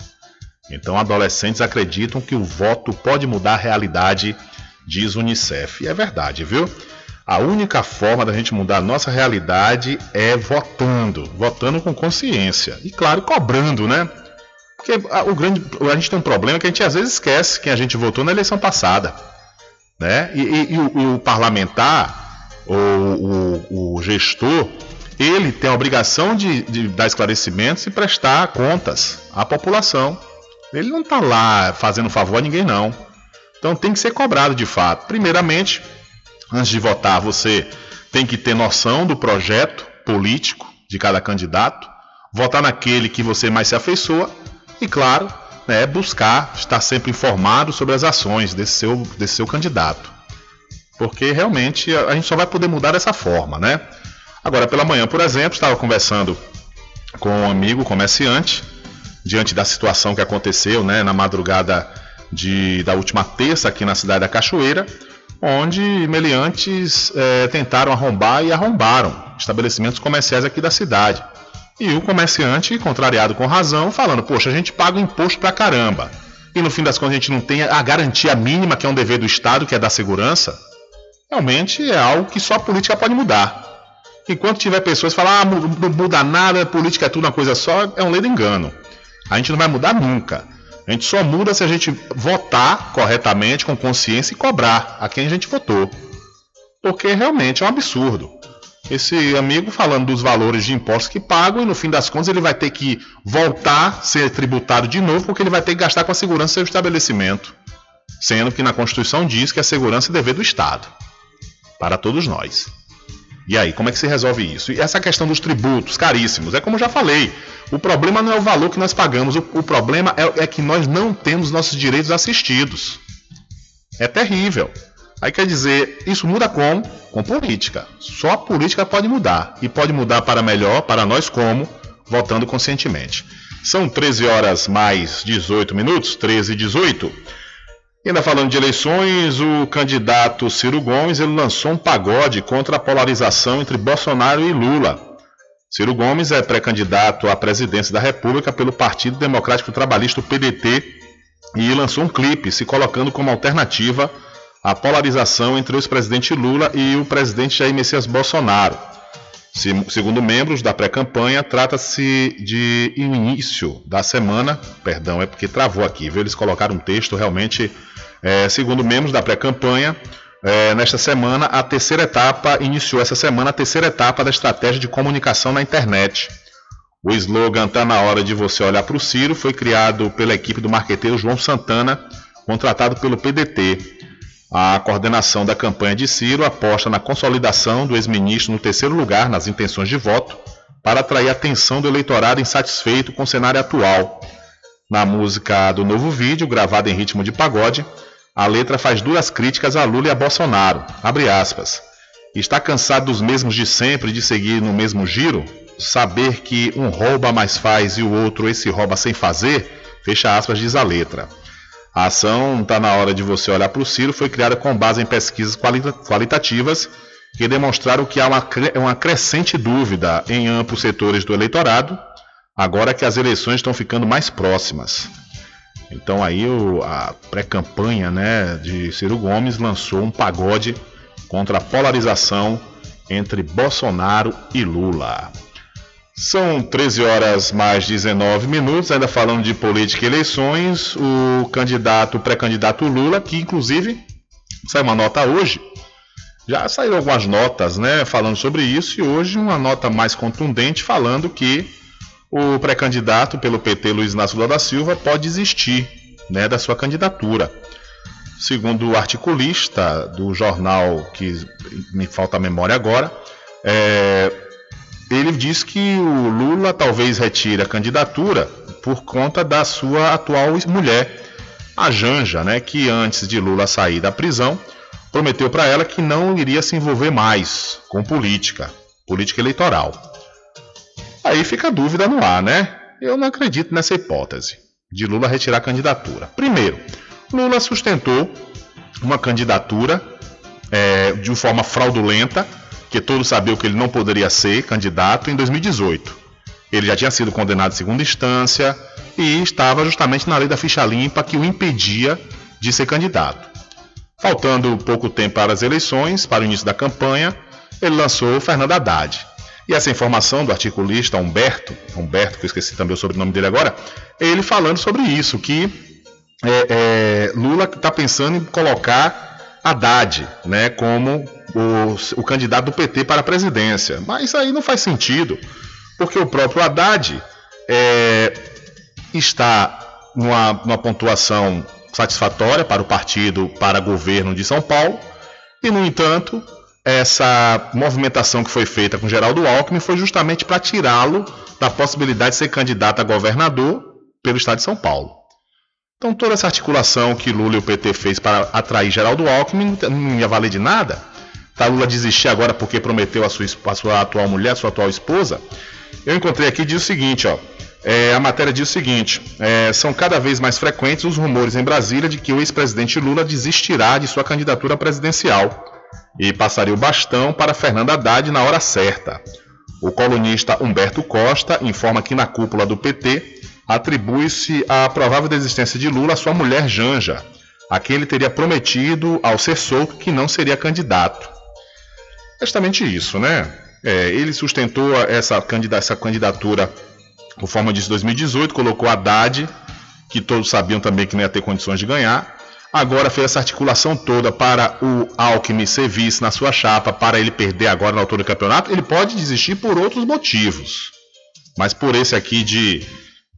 Então, adolescentes acreditam que o voto pode mudar a realidade, diz o Unicef. E é verdade, viu? A única forma da gente mudar a nossa realidade é votando, votando com consciência e, claro, cobrando, né? Porque o grande, a gente tem um problema que a gente às vezes esquece quem a gente votou na eleição passada, né? E, e, e, o, e o, parlamentar, ou o, o, gestor, ele tem a obrigação de, de dar esclarecimentos e prestar contas à população. Ele não está lá fazendo favor a ninguém, não. Então tem que ser cobrado de fato. Primeiramente, antes de votar, você tem que ter noção do projeto político de cada candidato, votar naquele que você mais se afeiçoa e, claro, né, buscar estar sempre informado sobre as ações desse seu, desse seu candidato. Porque realmente a gente só vai poder mudar dessa forma, né? Agora, pela manhã, por exemplo, estava conversando com um amigo comerciante diante da situação que aconteceu né, na madrugada de, da última terça aqui na cidade da Cachoeira, onde meliantes é, tentaram arrombar e arrombaram estabelecimentos comerciais aqui da cidade. E o comerciante, contrariado com razão, falando: Poxa, a gente paga imposto pra caramba. E no fim das contas a gente não tem a garantia mínima, que é um dever do Estado, que é da segurança. Realmente é algo que só a política pode mudar. Enquanto tiver pessoas que falam, ah, não muda nada, política é tudo uma coisa só, é um ledo engano. A gente não vai mudar nunca. A gente só muda se a gente votar corretamente, com consciência e cobrar a quem a gente votou. Porque realmente é um absurdo. Esse amigo falando dos valores de impostos que pagam e no fim das contas ele vai ter que voltar a ser tributado de novo porque ele vai ter que gastar com a segurança do seu estabelecimento. Sendo que na Constituição diz que a segurança é dever do Estado. Para todos nós. E aí, como é que se resolve isso? E essa questão dos tributos caríssimos, é como eu já falei, o problema não é o valor que nós pagamos, o, o problema é, é que nós não temos nossos direitos assistidos. É terrível. Aí quer dizer, isso muda como? Com política. Só a política pode mudar. E pode mudar para melhor, para nós como? Votando conscientemente. São 13 horas mais 18 minutos, 13 e 18. Ainda falando de eleições, o candidato Ciro Gomes ele lançou um pagode contra a polarização entre Bolsonaro e Lula. Ciro Gomes é pré-candidato à presidência da República pelo Partido Democrático Trabalhista, o PDT, e lançou um clipe se colocando como alternativa à polarização entre o ex-presidente Lula e o presidente Jair Messias Bolsonaro. Segundo membros da pré-campanha, trata-se de início da semana, perdão, é porque travou aqui, viu? Eles colocaram um texto realmente, é, segundo membros da pré-campanha, é, nesta semana, a terceira etapa, iniciou essa semana a terceira etapa da estratégia de comunicação na internet. O slogan Tá na hora de você olhar para o Ciro foi criado pela equipe do marqueteiro João Santana, contratado pelo PDT. A coordenação da campanha de Ciro aposta na consolidação do ex-ministro no terceiro lugar nas intenções de voto, para atrair a atenção do eleitorado insatisfeito com o cenário atual. Na música do novo vídeo, gravada em ritmo de pagode, a letra faz duras críticas a Lula e a Bolsonaro. Abre aspas. Está cansado dos mesmos de sempre de seguir no mesmo giro? Saber que um rouba mais faz e o outro esse rouba sem fazer? Fecha aspas, diz a letra. A ação está na hora de você olhar para o Ciro foi criada com base em pesquisas qualitativas que demonstraram que há uma, uma crescente dúvida em amplos setores do eleitorado, agora que as eleições estão ficando mais próximas. Então aí o, a pré-campanha né, de Ciro Gomes lançou um pagode contra a polarização entre Bolsonaro e Lula. São 13 horas mais 19 minutos, ainda falando de política e eleições, o candidato, pré-candidato Lula, que inclusive sai uma nota hoje, Já saíram algumas notas, né, falando sobre isso e hoje uma nota mais contundente falando que o pré-candidato pelo PT Luiz Inácio Lula da Silva pode desistir, né, da sua candidatura. Segundo o articulista do jornal que me falta a memória agora, é, ele diz que o Lula talvez retire a candidatura por conta da sua atual mulher, a Janja, né, que antes de Lula sair da prisão, prometeu para ela que não iria se envolver mais com política, política eleitoral. Aí fica a dúvida no ar, né? Eu não acredito nessa hipótese de Lula retirar a candidatura. Primeiro, Lula sustentou uma candidatura é, de forma fraudulenta, que todos sabiam que ele não poderia ser candidato em 2018. Ele já tinha sido condenado em segunda instância e estava justamente na lei da ficha limpa que o impedia de ser candidato. Faltando pouco tempo para as eleições, para o início da campanha, ele lançou Fernando Haddad. E essa informação do articulista Humberto, Humberto, que eu esqueci também o sobrenome dele agora, ele falando sobre isso, que é, é, Lula está pensando em colocar Haddad né, como o, o, candidato do PT para a presidência. Mas aí não faz sentido, porque o próprio Haddad é, está numa, numa pontuação satisfatória para o partido, para governo de São Paulo, e, no entanto, essa movimentação que foi feita com Geraldo Alckmin foi justamente para tirá-lo da possibilidade de ser candidato a governador pelo estado de São Paulo. Então, toda essa articulação que Lula e o PT fez para atrair Geraldo Alckmin não ia valer de nada. Tá Lula desistir agora porque prometeu a sua, a sua atual mulher, a sua atual esposa. Eu encontrei aqui diz o seguinte, ó. É, a matéria diz o seguinte: é, são cada vez mais frequentes os rumores em Brasília de que o ex-presidente Lula desistirá de sua candidatura presidencial e passaria o bastão para Fernando Haddad na hora certa. O colunista Humberto Costa informa que na cúpula do PT atribui-se a provável desistência de Lula à sua mulher Janja, a quem ele teria prometido, ao ser solto, que não seria candidato. Justamente isso, né? É, ele sustentou essa, candidatura Conforme eu disse, 2018 colocou Haddad, que todos sabiam também que não ia ter condições de ganhar. Agora fez essa articulação toda para o Alckmin ser vice na sua chapa, para ele perder agora na altura do campeonato. Ele pode desistir por outros motivos. Mas por esse aqui de.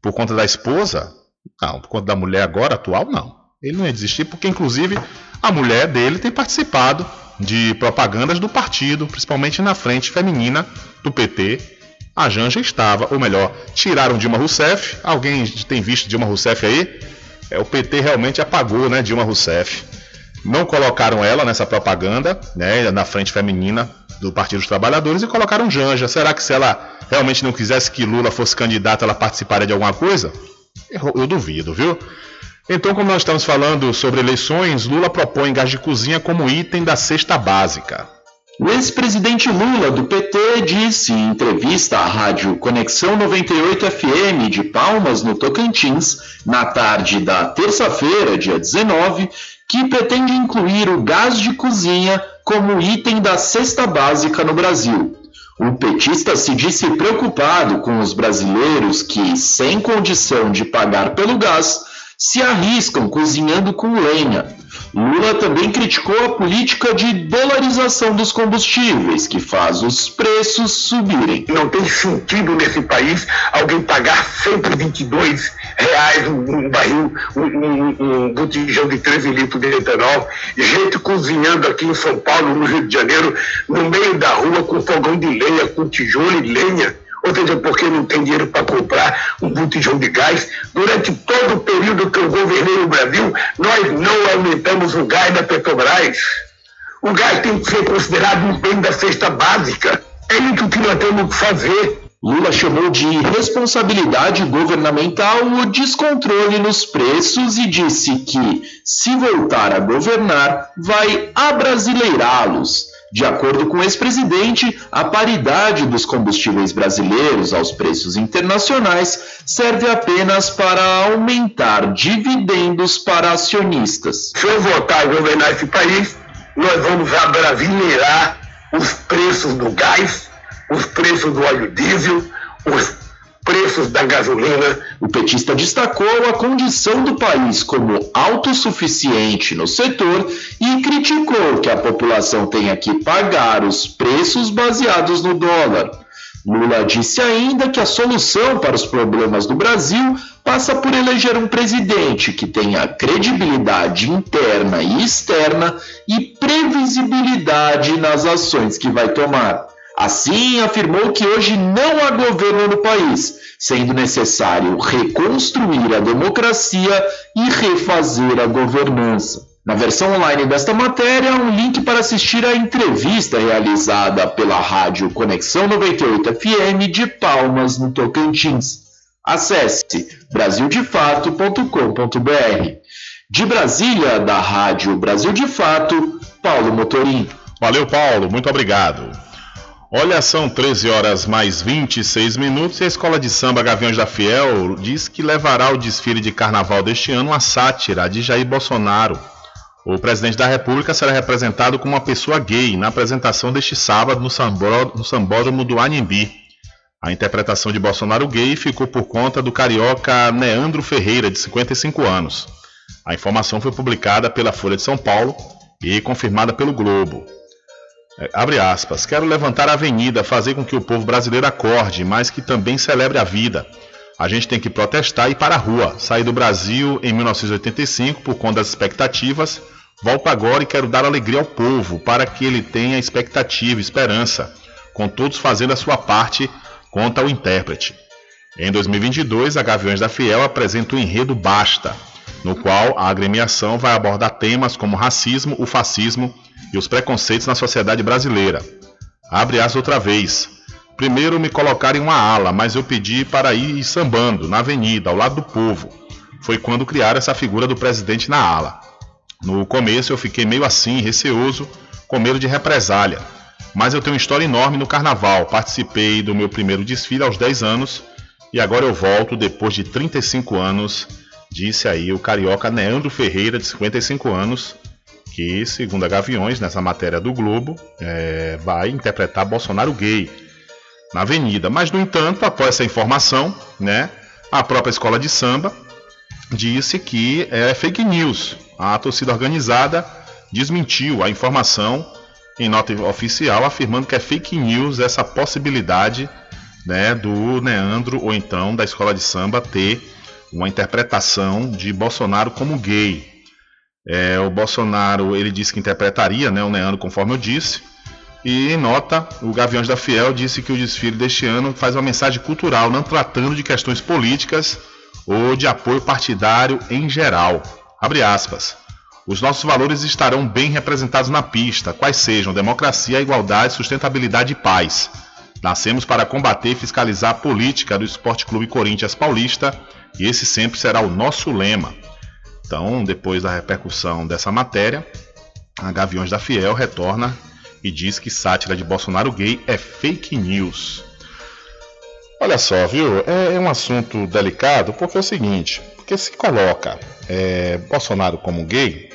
por conta da esposa, não. Por conta da mulher agora, atual, não. Ele não ia desistir, porque inclusive a mulher dele tem participado de propagandas do partido, principalmente na frente feminina do PT, a Janja estava, ou melhor, tiraram Dilma Rousseff. Alguém tem visto Dilma Rousseff aí? É, o PT realmente apagou, né, Dilma Rousseff. Não colocaram ela nessa propaganda, né, na frente feminina do Partido dos Trabalhadores e colocaram Janja. Será que se ela realmente não quisesse que Lula fosse candidato, ela participaria de alguma coisa? Eu, eu duvido, viu? Então, como nós estamos falando sobre eleições, Lula propõe gás de cozinha como item da cesta básica. O ex-presidente Lula, do PT, disse em entrevista à rádio Conexão 98 FM de Palmas, no Tocantins, na tarde da terça-feira, dia 19, que pretende incluir o gás de cozinha como item da cesta básica no Brasil. O petista se disse preocupado com os brasileiros que, sem condição de pagar pelo gás, se arriscam cozinhando com lenha Lula também criticou a política de dolarização dos combustíveis, que faz os preços subirem. Não tem sentido nesse país alguém pagar 122 reais um barril, um, um, um botijão de 13 litros de etanol, gente cozinhando aqui em São Paulo, no Rio de Janeiro, no meio da rua com fogão de lenha, com tijolo e lenha ou seja, porque não tem dinheiro para comprar um botijão de gás. Durante todo o período que eu governei o Brasil, nós não aumentamos o gás da Petrobras. O gás tem que ser considerado um bem da cesta básica. É isso que nós temos que fazer. Lula chamou de responsabilidade governamental o descontrole nos preços e disse que, se voltar a governar, vai abrasileirá-los de acordo com o ex-presidente, a paridade dos combustíveis brasileiros aos preços internacionais serve apenas para aumentar dividendos para acionistas. Se eu voltar a governar esse país, nós vamos abrasileirar os preços do gás, os preços do óleo diesel, os preços da gasolina. O petista destacou a condição do país como autossuficiente no setor e criticou que a população tenha que pagar os preços baseados no dólar. Lula disse ainda que a solução para os problemas do Brasil passa por eleger um presidente que tenha credibilidade interna e externa e previsibilidade nas ações que vai tomar. Assim, afirmou que hoje não há governo no país, sendo necessário reconstruir a democracia e refazer a governança. Na versão online desta matéria, um link para assistir a entrevista realizada pela rádio Conexão 98 FM de Palmas, no Tocantins. Acesse brasildefato.com.br. De Brasília, da Rádio Brasil de Fato, Paulo Motorim. Valeu, Paulo, muito obrigado. Olha, são 13 horas mais 26 minutos e a Escola de Samba Gaviões da Fiel diz que levará o desfile de carnaval deste ano a sátira de Jair Bolsonaro. O presidente da República será representado como uma pessoa gay na apresentação deste sábado no, sambó, no Sambódromo do Anhembi. A interpretação de Bolsonaro gay ficou por conta do carioca Neandro Ferreira, de 55 anos. A informação foi publicada pela Folha de São Paulo e confirmada pelo Globo. É, abre aspas. Quero levantar a avenida, fazer com que o povo brasileiro acorde, mas que também celebre a vida. A gente tem que protestar e ir para a rua. Saí do Brasil em 1985 por conta das expectativas Volto agora e quero dar alegria ao povo, para que ele tenha expectativa, esperança, com todos fazendo a sua parte, conta o intérprete. Em 2022, a Gaviões da Fiel apresenta o enredo Basta, no qual a agremiação vai abordar temas como racismo, o fascismo e os preconceitos na sociedade brasileira. Abre as outra vez. Primeiro me colocaram em uma ala, mas eu pedi para ir sambando na avenida, ao lado do povo. Foi quando criaram essa figura do presidente na ala. No começo eu fiquei meio assim, receoso, com medo de represália. Mas eu tenho uma história enorme no carnaval. Participei do meu primeiro desfile aos 10 anos e agora eu volto depois de 35 anos, disse aí o carioca Neandro Ferreira, de 55 anos, que, segundo a Gaviões, nessa matéria do Globo, é, vai interpretar Bolsonaro gay na avenida. Mas, no entanto, após essa informação, né, a própria escola de samba disse que é fake news. A torcida organizada desmentiu a informação em nota oficial, afirmando que é fake news essa possibilidade né, do Neandro ou então da escola de samba ter uma interpretação de Bolsonaro como gay. É, o Bolsonaro ele disse que interpretaria né, o Neandro, conforme eu disse. E em nota, o Gaviões da Fiel disse que o desfile deste ano faz uma mensagem cultural, não tratando de questões políticas ou de apoio partidário em geral. Abre aspas. Os nossos valores estarão bem representados na pista, quais sejam democracia, igualdade, sustentabilidade e paz. Nascemos para combater e fiscalizar a política do Esporte Clube Corinthians Paulista e esse sempre será o nosso lema. Então, depois da repercussão dessa matéria, a Gaviões da Fiel retorna e diz que sátira de Bolsonaro gay é fake news. Olha só, viu? É, é um assunto delicado porque é o seguinte: porque se coloca é, Bolsonaro como gay,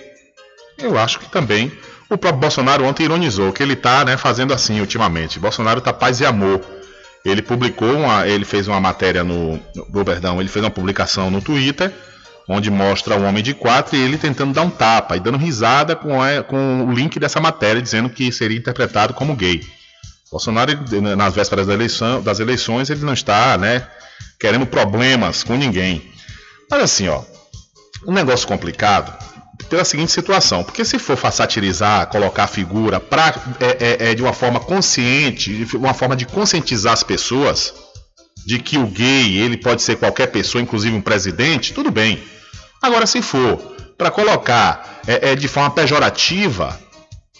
eu acho que também o próprio Bolsonaro ontem ironizou que ele está né, fazendo assim ultimamente. Bolsonaro está paz e amor. Ele publicou, uma, ele fez uma matéria no, no perdão, ele fez uma publicação no Twitter onde mostra um homem de quatro e ele tentando dar um tapa e dando risada com, é, com o link dessa matéria dizendo que seria interpretado como gay. Bolsonaro, nas vésperas da eleição, das eleições, ele não está, né, querendo problemas com ninguém. Mas assim, ó, um negócio complicado pela seguinte situação, porque se for satirizar, colocar a figura pra, é, é, é de uma forma consciente, uma forma de conscientizar as pessoas de que o gay ele pode ser qualquer pessoa, inclusive um presidente, tudo bem. Agora, se for para colocar é, é, de forma pejorativa,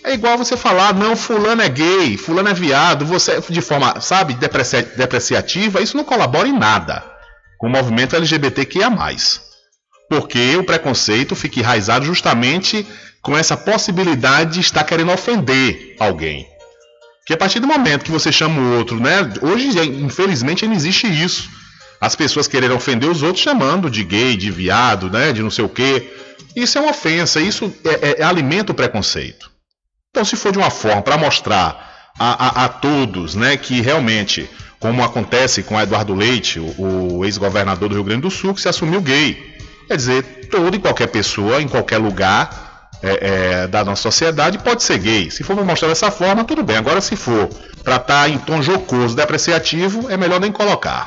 é igual você falar, não, fulano é gay, fulano é viado, você de forma, sabe, depreciativa, isso não colabora em nada com o movimento LGBTQIA+. Porque o preconceito fica enraizado justamente com essa possibilidade de estar querendo ofender alguém. Que a partir do momento que você chama o outro, né? Hoje, infelizmente, não existe isso. As pessoas querendo ofender os outros chamando de gay, de viado, né? De não sei o quê. Isso é uma ofensa, isso é, é, é alimenta o preconceito. Então, se for de uma forma para mostrar a, a, a, todos né, que realmente como acontece com Eduardo Leite, o, o ex-governador do Rio Grande do Sul, que se assumiu gay. Quer dizer, toda e qualquer pessoa, em qualquer lugar é, é, da nossa sociedade, pode ser gay. Se for mostrar dessa forma, tudo bem. Agora, se for para estar tá em tom jocoso, depreciativo, é melhor nem colocar.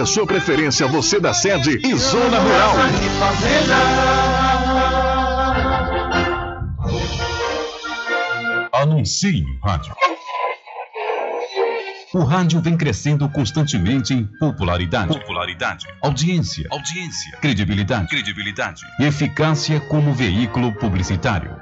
a sua preferência, você da sede e zona rural. Anuncie no rádio. O rádio vem crescendo constantemente em popularidade, popularidade, audiência, audiência, credibilidade, credibilidade e eficácia como veículo publicitário.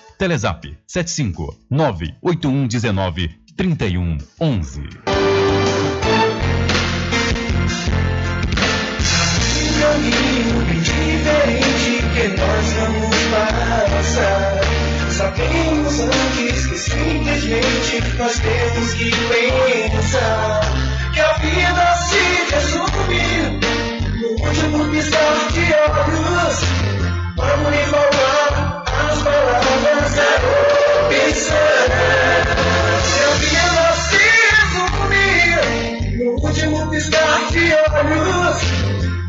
Telezap 75 98119 3111. caminho bem diferente que nós vamos passar. Sabemos antes que simplesmente nós temos que pensar que a vida se resume no último piscar de olhos. Vamos lhe falar as palavras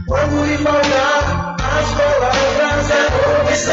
Quando lhe faltar as palavras é opção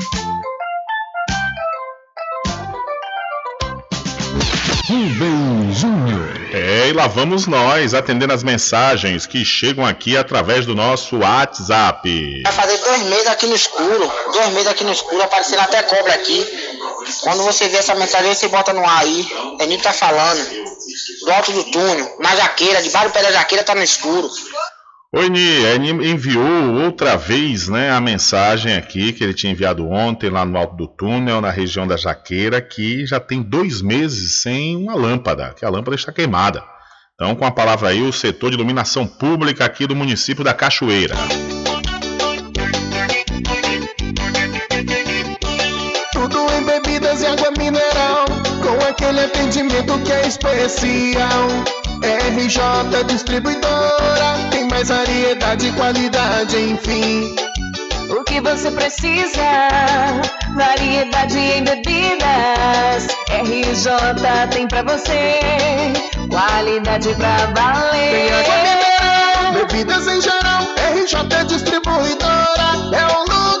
Rubem Júnior. É, e lá vamos nós, atendendo as mensagens que chegam aqui através do nosso WhatsApp. Vai fazer dois meses aqui no escuro, dois meses aqui no escuro, aparecendo até cobra aqui. Quando você vê essa mensagem, você bota no ar aí. Eninho tá falando. Do alto do túnel, na jaqueira, debaixo do pé da jaqueira tá no escuro. O Eni, Eni enviou outra vez né, a mensagem aqui que ele tinha enviado ontem lá no alto do túnel, na região da Jaqueira, que já tem dois meses sem uma lâmpada, que a lâmpada está queimada. Então, com a palavra aí, o setor de iluminação pública aqui do município da Cachoeira. Tudo em bebidas e água mineral, com aquele atendimento que é especial. RJ Distribuidora, mais variedade e qualidade, enfim. O que você precisa? Variedade em bebidas. RJ tem pra você. Qualidade pra valer. Tem água mineral, bebidas em geral. RJ Distribuidora é o lugar.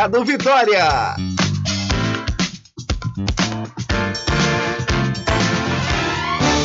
Vitória.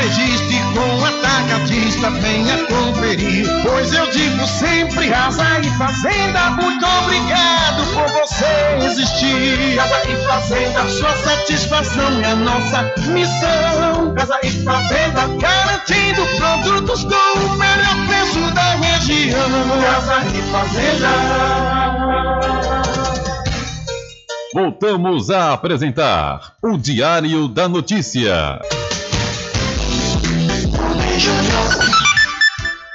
varejista e com atacadista, venha conferir. Pois eu digo sempre, casa e fazenda, muito obrigado por você existir. Casa e fazenda, sua satisfação é nossa missão. Casa e fazenda, garantindo produtos com o melhor preço da região. Casa e fazenda. Voltamos a apresentar o Diário da Notícia.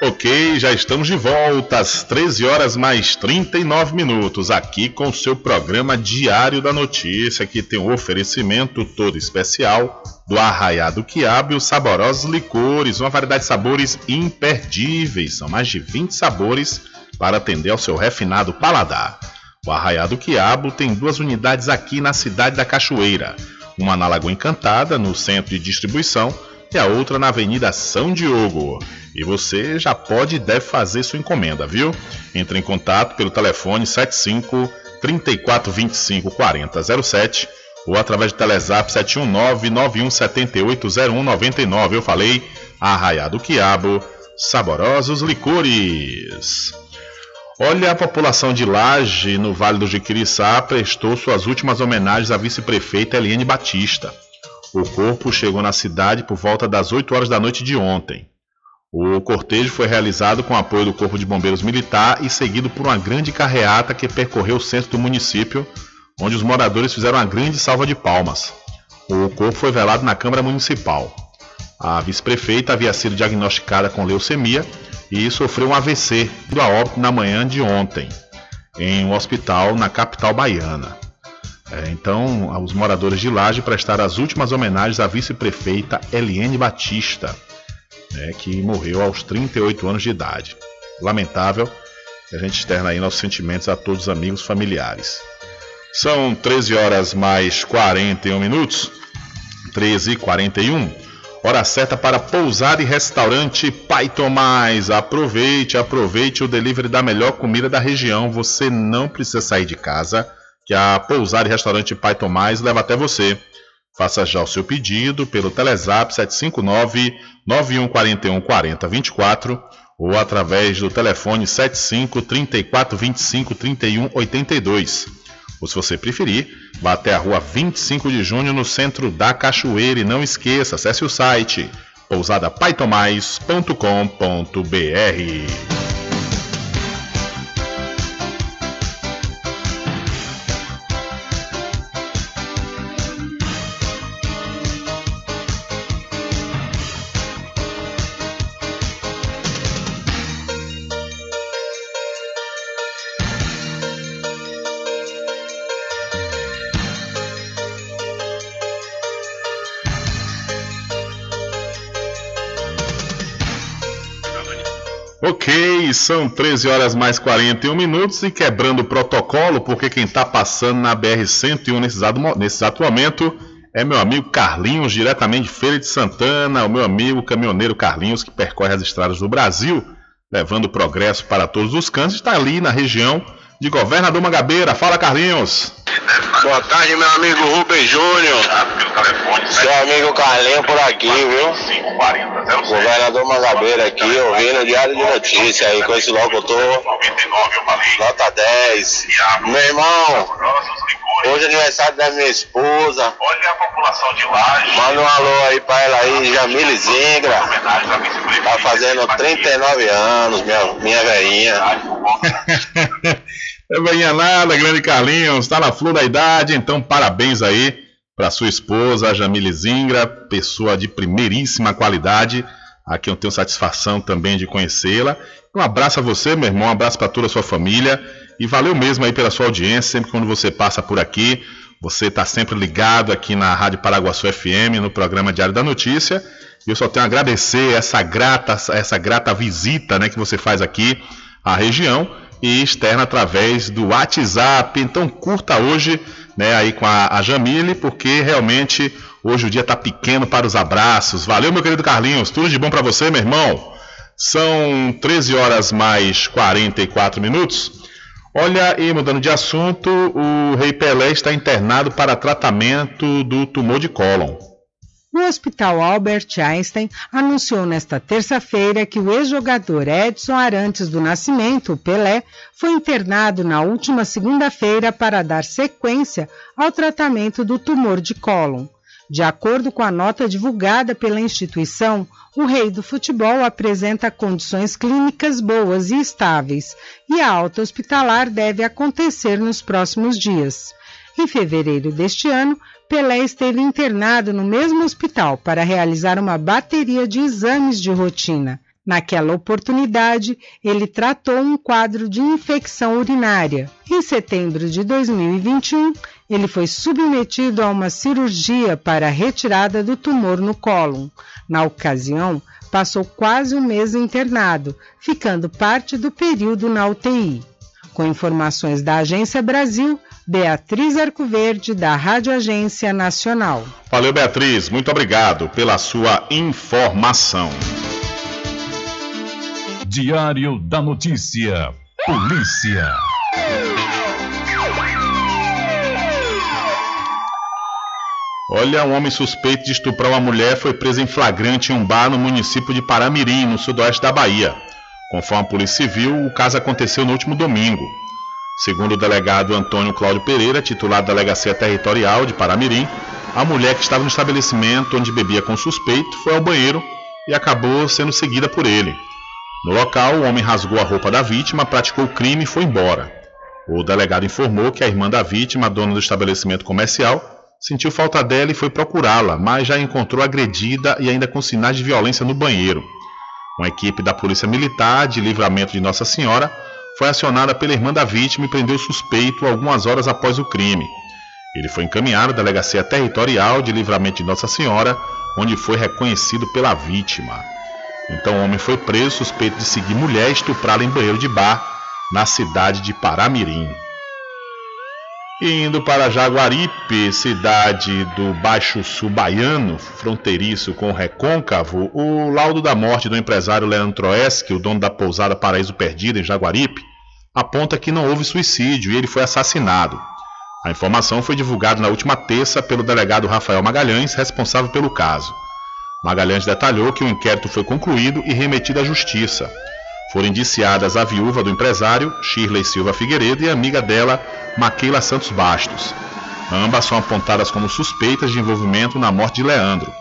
Ok, já estamos de volta às 13 horas mais 39 minutos, aqui com o seu programa Diário da Notícia, que tem um oferecimento todo especial do Arraiado Quiabo e os saborosos licores, uma variedade de sabores imperdíveis, são mais de 20 sabores para atender ao seu refinado paladar. O Arraiado Quiabo tem duas unidades aqui na cidade da Cachoeira, uma na Lagoa Encantada, no centro de distribuição, e a outra na Avenida São Diogo. E você já pode e deve fazer sua encomenda, viu? Entre em contato pelo telefone 75 3425 4007 ou através do Telezap 719-9178-0199. Eu falei, Arraiado Quiabo, saborosos licores. Olha, a população de Laje, no Vale do Jiquiriçá, prestou suas últimas homenagens à vice-prefeita Eliane Batista. O corpo chegou na cidade por volta das 8 horas da noite de ontem. O cortejo foi realizado com apoio do Corpo de Bombeiros Militar e seguido por uma grande carreata que percorreu o centro do município, onde os moradores fizeram uma grande salva de palmas. O corpo foi velado na Câmara Municipal. A vice-prefeita havia sido diagnosticada com leucemia e sofreu um AVC do óbito na manhã de ontem, em um hospital na capital baiana. É, então, os moradores de Laje prestaram as últimas homenagens à vice-prefeita Eliane Batista, né, que morreu aos 38 anos de idade. Lamentável, a gente externa aí nossos sentimentos a todos os amigos familiares. São 13 horas mais 41 minutos. 13 e 41. Hora certa para pousar e restaurante Pai Tomás. Aproveite, aproveite o delivery da melhor comida da região. Você não precisa sair de casa, que a pousar e restaurante Pai Tomás leva até você. Faça já o seu pedido pelo Telezap 759 9141 4024 ou através do telefone 75 34 25 31 82. Ou se você preferir, vá até a rua 25 de junho no centro da Cachoeira e não esqueça, acesse o site pousadapaitomais.com.br. Ok, são 13 horas mais 41 minutos e quebrando o protocolo, porque quem está passando na BR-101 nesse exato, nesse momento é meu amigo Carlinhos, diretamente de Feira de Santana, o meu amigo caminhoneiro Carlinhos, que percorre as estradas do Brasil, levando progresso para todos os cantos, está ali na região de Governador Magabeira. Fala, Carlinhos. Boa tarde, meu amigo Rubem Júnior. Seu amigo Carlinho por aqui, viu? Governador Magabeira aqui, ouvindo o Diário de Notícia aí com esse locutor. Nota 10. Meu irmão, hoje é aniversário da minha esposa. Olha a população de Laje. Manda um alô aí pra ela aí, Jamile Zingra. Tá fazendo 39 anos, minha, minha velhinha. Bem nada, grande Carlinhos, está na flor da idade, então parabéns aí para sua esposa, Jamile Zingra, pessoa de primeiríssima qualidade, a quem eu tenho satisfação também de conhecê-la. Um abraço a você, meu irmão, um abraço para toda a sua família e valeu mesmo aí pela sua audiência, sempre quando você passa por aqui, você está sempre ligado aqui na Rádio Paraguaçu FM, no programa Diário da Notícia. E eu só tenho a agradecer essa grata, essa grata visita né, que você faz aqui à região e externa através do WhatsApp. Então curta hoje, né, aí com a, a Jamile, porque realmente hoje o dia está pequeno para os abraços. Valeu, meu querido Carlinhos, tudo de bom para você, meu irmão. São 13 horas mais 44 minutos. Olha, e mudando de assunto, o Rei Pelé está internado para tratamento do tumor de cólon. O Hospital Albert Einstein anunciou nesta terça-feira que o ex-jogador Edson Arantes do Nascimento, Pelé, foi internado na última segunda-feira para dar sequência ao tratamento do tumor de cólon. De acordo com a nota divulgada pela instituição, o rei do futebol apresenta condições clínicas boas e estáveis, e a alta hospitalar deve acontecer nos próximos dias. Em fevereiro deste ano, Pelé esteve internado no mesmo hospital para realizar uma bateria de exames de rotina. Naquela oportunidade, ele tratou um quadro de infecção urinária. Em setembro de 2021, ele foi submetido a uma cirurgia para a retirada do tumor no cólon. Na ocasião, passou quase um mês internado, ficando parte do período na UTI. Com informações da Agência Brasil, Beatriz Arcoverde, da Rádio Agência Nacional. Valeu, Beatriz. Muito obrigado pela sua informação. Diário da Notícia. Polícia. Olha, um homem suspeito de estuprar uma mulher foi preso em flagrante em um bar no município de Paramirim, no sudoeste da Bahia. Conforme a Polícia Civil, o caso aconteceu no último domingo. Segundo o delegado Antônio Cláudio Pereira, titular da Delegacia Territorial de Paramirim, a mulher que estava no estabelecimento onde bebia com o suspeito foi ao banheiro e acabou sendo seguida por ele. No local, o homem rasgou a roupa da vítima, praticou o crime e foi embora. O delegado informou que a irmã da vítima, dona do estabelecimento comercial, sentiu falta dela e foi procurá-la, mas já a encontrou agredida e ainda com sinais de violência no banheiro. Uma equipe da Polícia Militar de Livramento de Nossa Senhora foi acionada pela irmã da vítima e prendeu o suspeito algumas horas após o crime. Ele foi encaminhado à Delegacia Territorial de Livramento de Nossa Senhora, onde foi reconhecido pela vítima. Então o homem foi preso suspeito de seguir mulher e estuprá-la em banheiro de bar na cidade de Paramirim. Indo para Jaguaripe, cidade do Baixo Sul Baiano, fronteiriço com o Recôncavo, o laudo da morte do empresário Leandro Troeski, o dono da pousada Paraíso Perdido em Jaguaripe, aponta que não houve suicídio e ele foi assassinado. A informação foi divulgada na última terça pelo delegado Rafael Magalhães, responsável pelo caso. Magalhães detalhou que o inquérito foi concluído e remetido à justiça. Foram indiciadas a viúva do empresário, Shirley Silva Figueiredo, e a amiga dela, Maquila Santos Bastos. Ambas são apontadas como suspeitas de envolvimento na morte de Leandro.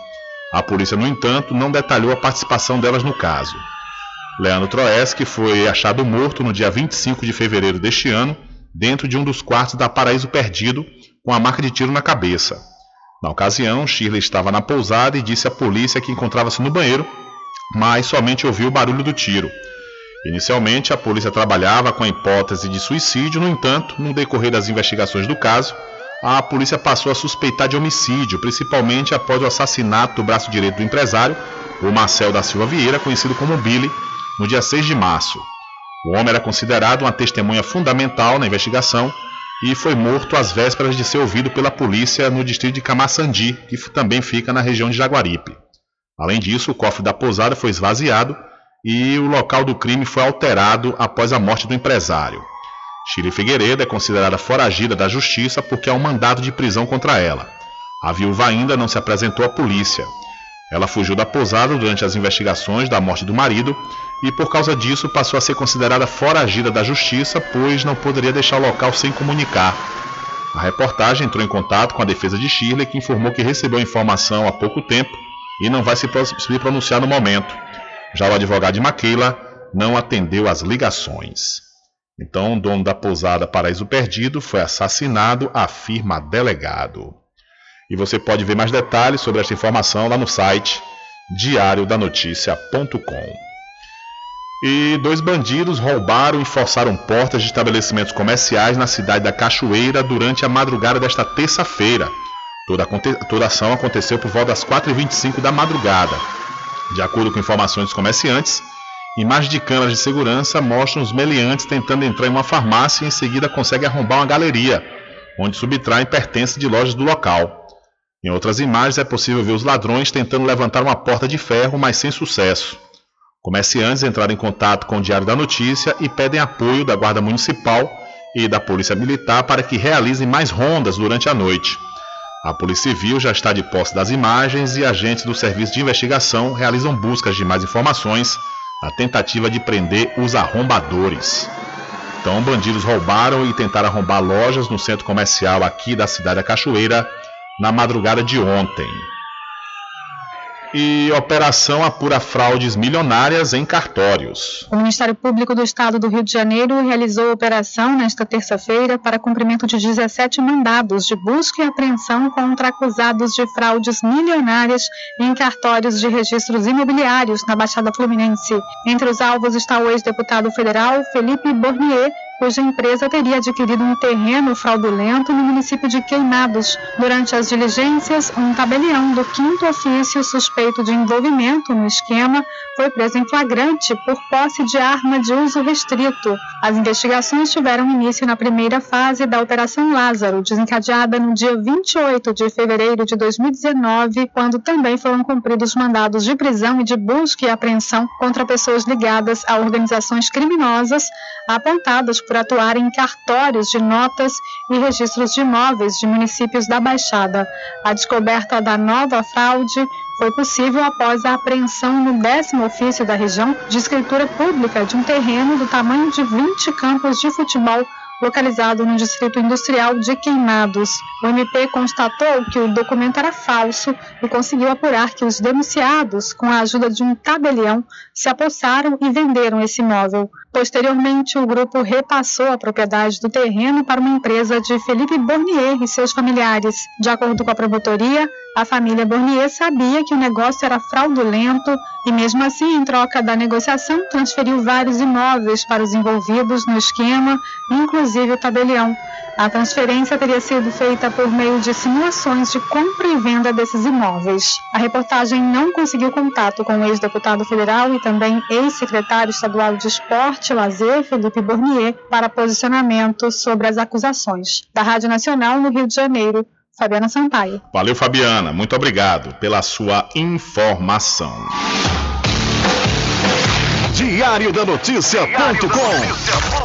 A polícia, no entanto, não detalhou a participação delas no caso. Leandro Troeski foi achado morto no dia 25 de fevereiro deste ano, dentro de um dos quartos da Paraíso Perdido, com a marca de tiro na cabeça. Na ocasião, Shirley estava na pousada e disse à polícia que encontrava-se no banheiro, mas somente ouviu o barulho do tiro. Inicialmente, a polícia trabalhava com a hipótese de suicídio, no entanto, no decorrer das investigações do caso, a polícia passou a suspeitar de homicídio, principalmente após o assassinato do braço direito do empresário, o Marcel da Silva Vieira, conhecido como Billy, no dia 6 de março. O homem era considerado uma testemunha fundamental na investigação e foi morto às vésperas de ser ouvido pela polícia no distrito de Camaçandi, que também fica na região de Jaguaripe. Além disso, o cofre da pousada foi esvaziado e o local do crime foi alterado após a morte do empresário. Chile Figueiredo é considerada foragida da justiça porque há um mandado de prisão contra ela. A viúva ainda não se apresentou à polícia. Ela fugiu da pousada durante as investigações da morte do marido e, por causa disso, passou a ser considerada foragida da justiça, pois não poderia deixar o local sem comunicar. A reportagem entrou em contato com a defesa de Shirley, que informou que recebeu a informação há pouco tempo e não vai se pronunciar no momento. Já o advogado de Maquila não atendeu às ligações. Então, o dono da pousada Paraíso Perdido foi assassinado, afirma delegado. E você pode ver mais detalhes sobre esta informação lá no site diariodanoticia.com. E dois bandidos roubaram e forçaram portas de estabelecimentos comerciais na cidade da Cachoeira durante a madrugada desta terça-feira. Toda, toda ação aconteceu por volta das 4h25 da madrugada. De acordo com informações dos comerciantes, imagens de câmeras de segurança mostram os meliantes tentando entrar em uma farmácia e em seguida conseguem arrombar uma galeria, onde subtraem pertences de lojas do local. Em outras imagens é possível ver os ladrões tentando levantar uma porta de ferro, mas sem sucesso. Comerciantes entraram em contato com o Diário da Notícia e pedem apoio da Guarda Municipal e da Polícia Militar para que realizem mais rondas durante a noite. A Polícia Civil já está de posse das imagens e agentes do Serviço de Investigação realizam buscas de mais informações na tentativa de prender os arrombadores. Então, bandidos roubaram e tentaram arrombar lojas no centro comercial aqui da cidade da Cachoeira na madrugada de ontem e operação apura fraudes milionárias em cartórios. O Ministério Público do Estado do Rio de Janeiro realizou operação nesta terça-feira para cumprimento de 17 mandados de busca e apreensão contra acusados de fraudes milionárias em cartórios de registros imobiliários na Baixada Fluminense. Entre os alvos está o ex-deputado federal Felipe Bornier, cuja empresa teria adquirido um terreno fraudulento no município de Queimados. Durante as diligências, um tabelião do quinto ofício suspeito de envolvimento no esquema foi preso em flagrante por posse de arma de uso restrito. As investigações tiveram início na primeira fase da Operação Lázaro, desencadeada no dia 28 de fevereiro de 2019, quando também foram cumpridos mandados de prisão e de busca e apreensão contra pessoas ligadas a organizações criminosas apontadas por atuar em cartórios de notas e registros de imóveis de municípios da Baixada. A descoberta da nova fraude foi possível após a apreensão no décimo ofício da região de escritura pública de um terreno do tamanho de 20 campos de futebol localizado no Distrito Industrial de Queimados. O MP constatou que o documento era falso e conseguiu apurar que os denunciados, com a ajuda de um tabelião, se apossaram e venderam esse imóvel. Posteriormente, o grupo repassou a propriedade do terreno para uma empresa de Felipe Bornier e seus familiares. De acordo com a promotoria, a família Bornier sabia que o negócio era fraudulento e, mesmo assim, em troca da negociação, transferiu vários imóveis para os envolvidos no esquema, inclusive o tabelião. A transferência teria sido feita por meio de simulações de compra e venda desses imóveis. A reportagem não conseguiu contato com o ex-deputado federal e também ex-secretário estadual de Esporte e Lazer, Felipe Bornier, para posicionamento sobre as acusações. Da Rádio Nacional, no Rio de Janeiro, Fabiana Sampaio. Valeu, Fabiana. Muito obrigado pela sua informação. Diário da Notícia.com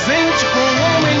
com o homem do campo.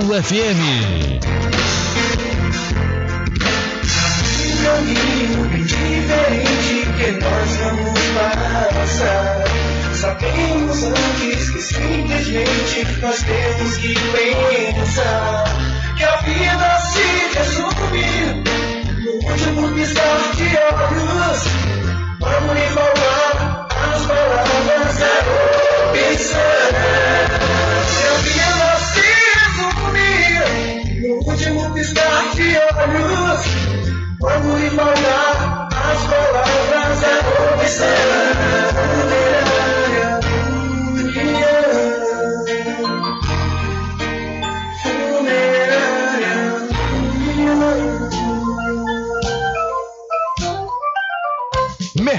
FM. Um caminho diferente que nós vamos passar. Sabemos antes que simplesmente nós temos que pensar que a vida se resume no último piscar de olhos. Vamos lhe falar as palavras da opção. Piscar de olhos. Vamos lhe falar as palavras da opção.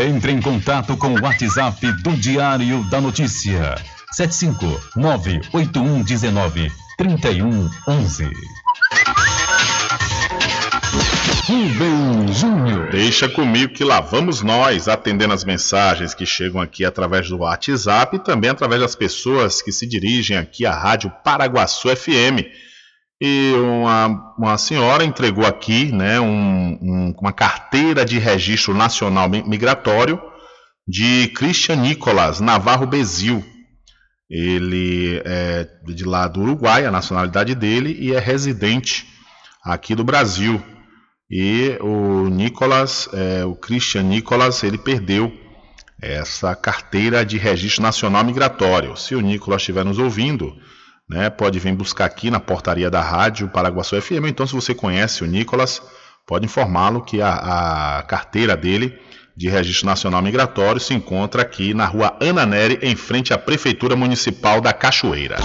Entre em contato com o WhatsApp do Diário da Notícia. 759-8119-3111. Rubem Júnior. Deixa comigo que lá vamos nós atendendo as mensagens que chegam aqui através do WhatsApp e também através das pessoas que se dirigem aqui à Rádio Paraguaçu FM. E uma, uma senhora entregou aqui né, um, um, uma carteira de registro nacional migratório de Christian Nicolas Navarro Bezil. Ele é de lá do Uruguai, a nacionalidade dele, e é residente aqui do Brasil. E o Nicolas, é, o Christian Nicolas, ele perdeu essa carteira de registro nacional migratório. Se o Nicolas estiver nos ouvindo, né, pode vir buscar aqui na portaria da rádio Paraguaçu FM. Então, se você conhece o Nicolas, pode informá-lo que a, a carteira dele de Registro Nacional Migratório se encontra aqui na rua Ana Neri, em frente à Prefeitura Municipal da Cachoeira.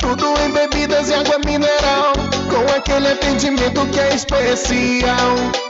Tudo em bebidas e água mineral, com aquele atendimento que é especial.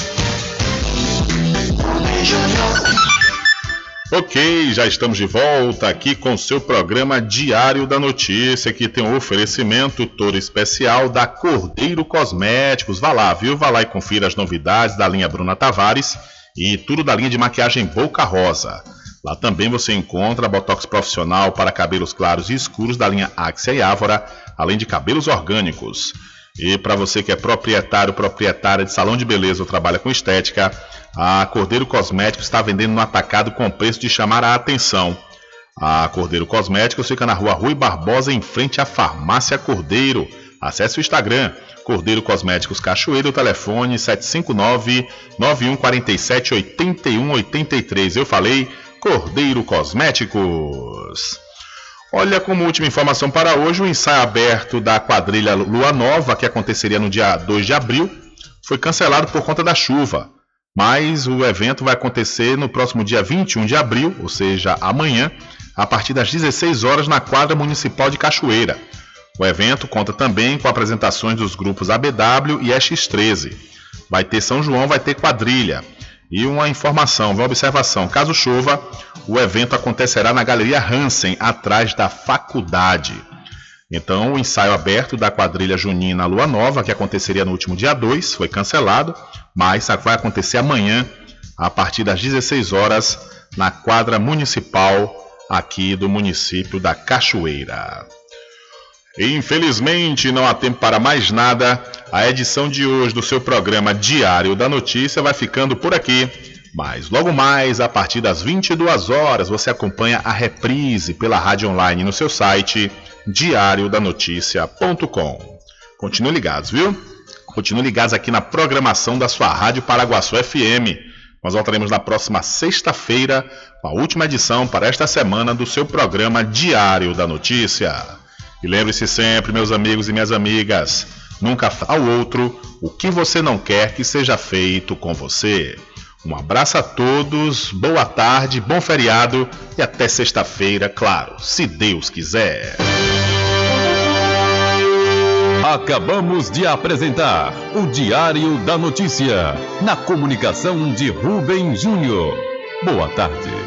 Ok, já estamos de volta aqui com seu programa Diário da Notícia, que tem um oferecimento todo especial da Cordeiro Cosméticos. Vá lá, viu? Vá lá e confira as novidades da linha Bruna Tavares e tudo da linha de maquiagem Boca Rosa. Lá também você encontra botox profissional para cabelos claros e escuros da linha Axia e Ávora, além de cabelos orgânicos. E para você que é proprietário, proprietária de salão de beleza ou trabalha com estética, a Cordeiro Cosméticos está vendendo no atacado com preço de chamar a atenção. A Cordeiro Cosméticos fica na rua Rui Barbosa, em frente à Farmácia Cordeiro. Acesse o Instagram, Cordeiro Cosméticos Cachoeiro, o telefone 759-9147-8183. Eu falei Cordeiro Cosméticos. Olha, como última informação para hoje, o ensaio aberto da quadrilha Lua Nova, que aconteceria no dia 2 de abril, foi cancelado por conta da chuva. Mas o evento vai acontecer no próximo dia 21 de abril, ou seja, amanhã, a partir das 16 horas na quadra municipal de Cachoeira. O evento conta também com apresentações dos grupos ABW e X13. Vai ter São João, vai ter quadrilha. E uma informação, uma observação: caso chova, o evento acontecerá na Galeria Hansen, atrás da faculdade. Então, o ensaio aberto da quadrilha junina Lua Nova, que aconteceria no último dia 2, foi cancelado, mas vai acontecer amanhã, a partir das 16 horas, na quadra municipal aqui do município da Cachoeira. Infelizmente, não há tempo para mais nada. A edição de hoje do seu programa Diário da Notícia vai ficando por aqui. Mas logo mais, a partir das 22 horas, você acompanha a reprise pela rádio online no seu site diariodanoticia.com. Continuem ligados, viu? Continuem ligados aqui na programação da sua Rádio Paraguaçu FM. Nós voltaremos na próxima sexta-feira com a última edição para esta semana do seu programa Diário da Notícia. E lembre-se sempre, meus amigos e minhas amigas, nunca ao outro o que você não quer que seja feito com você. Um abraço a todos, boa tarde, bom feriado e até sexta-feira, claro, se Deus quiser. Acabamos de apresentar o Diário da Notícia, na comunicação de Rubem Júnior. Boa tarde.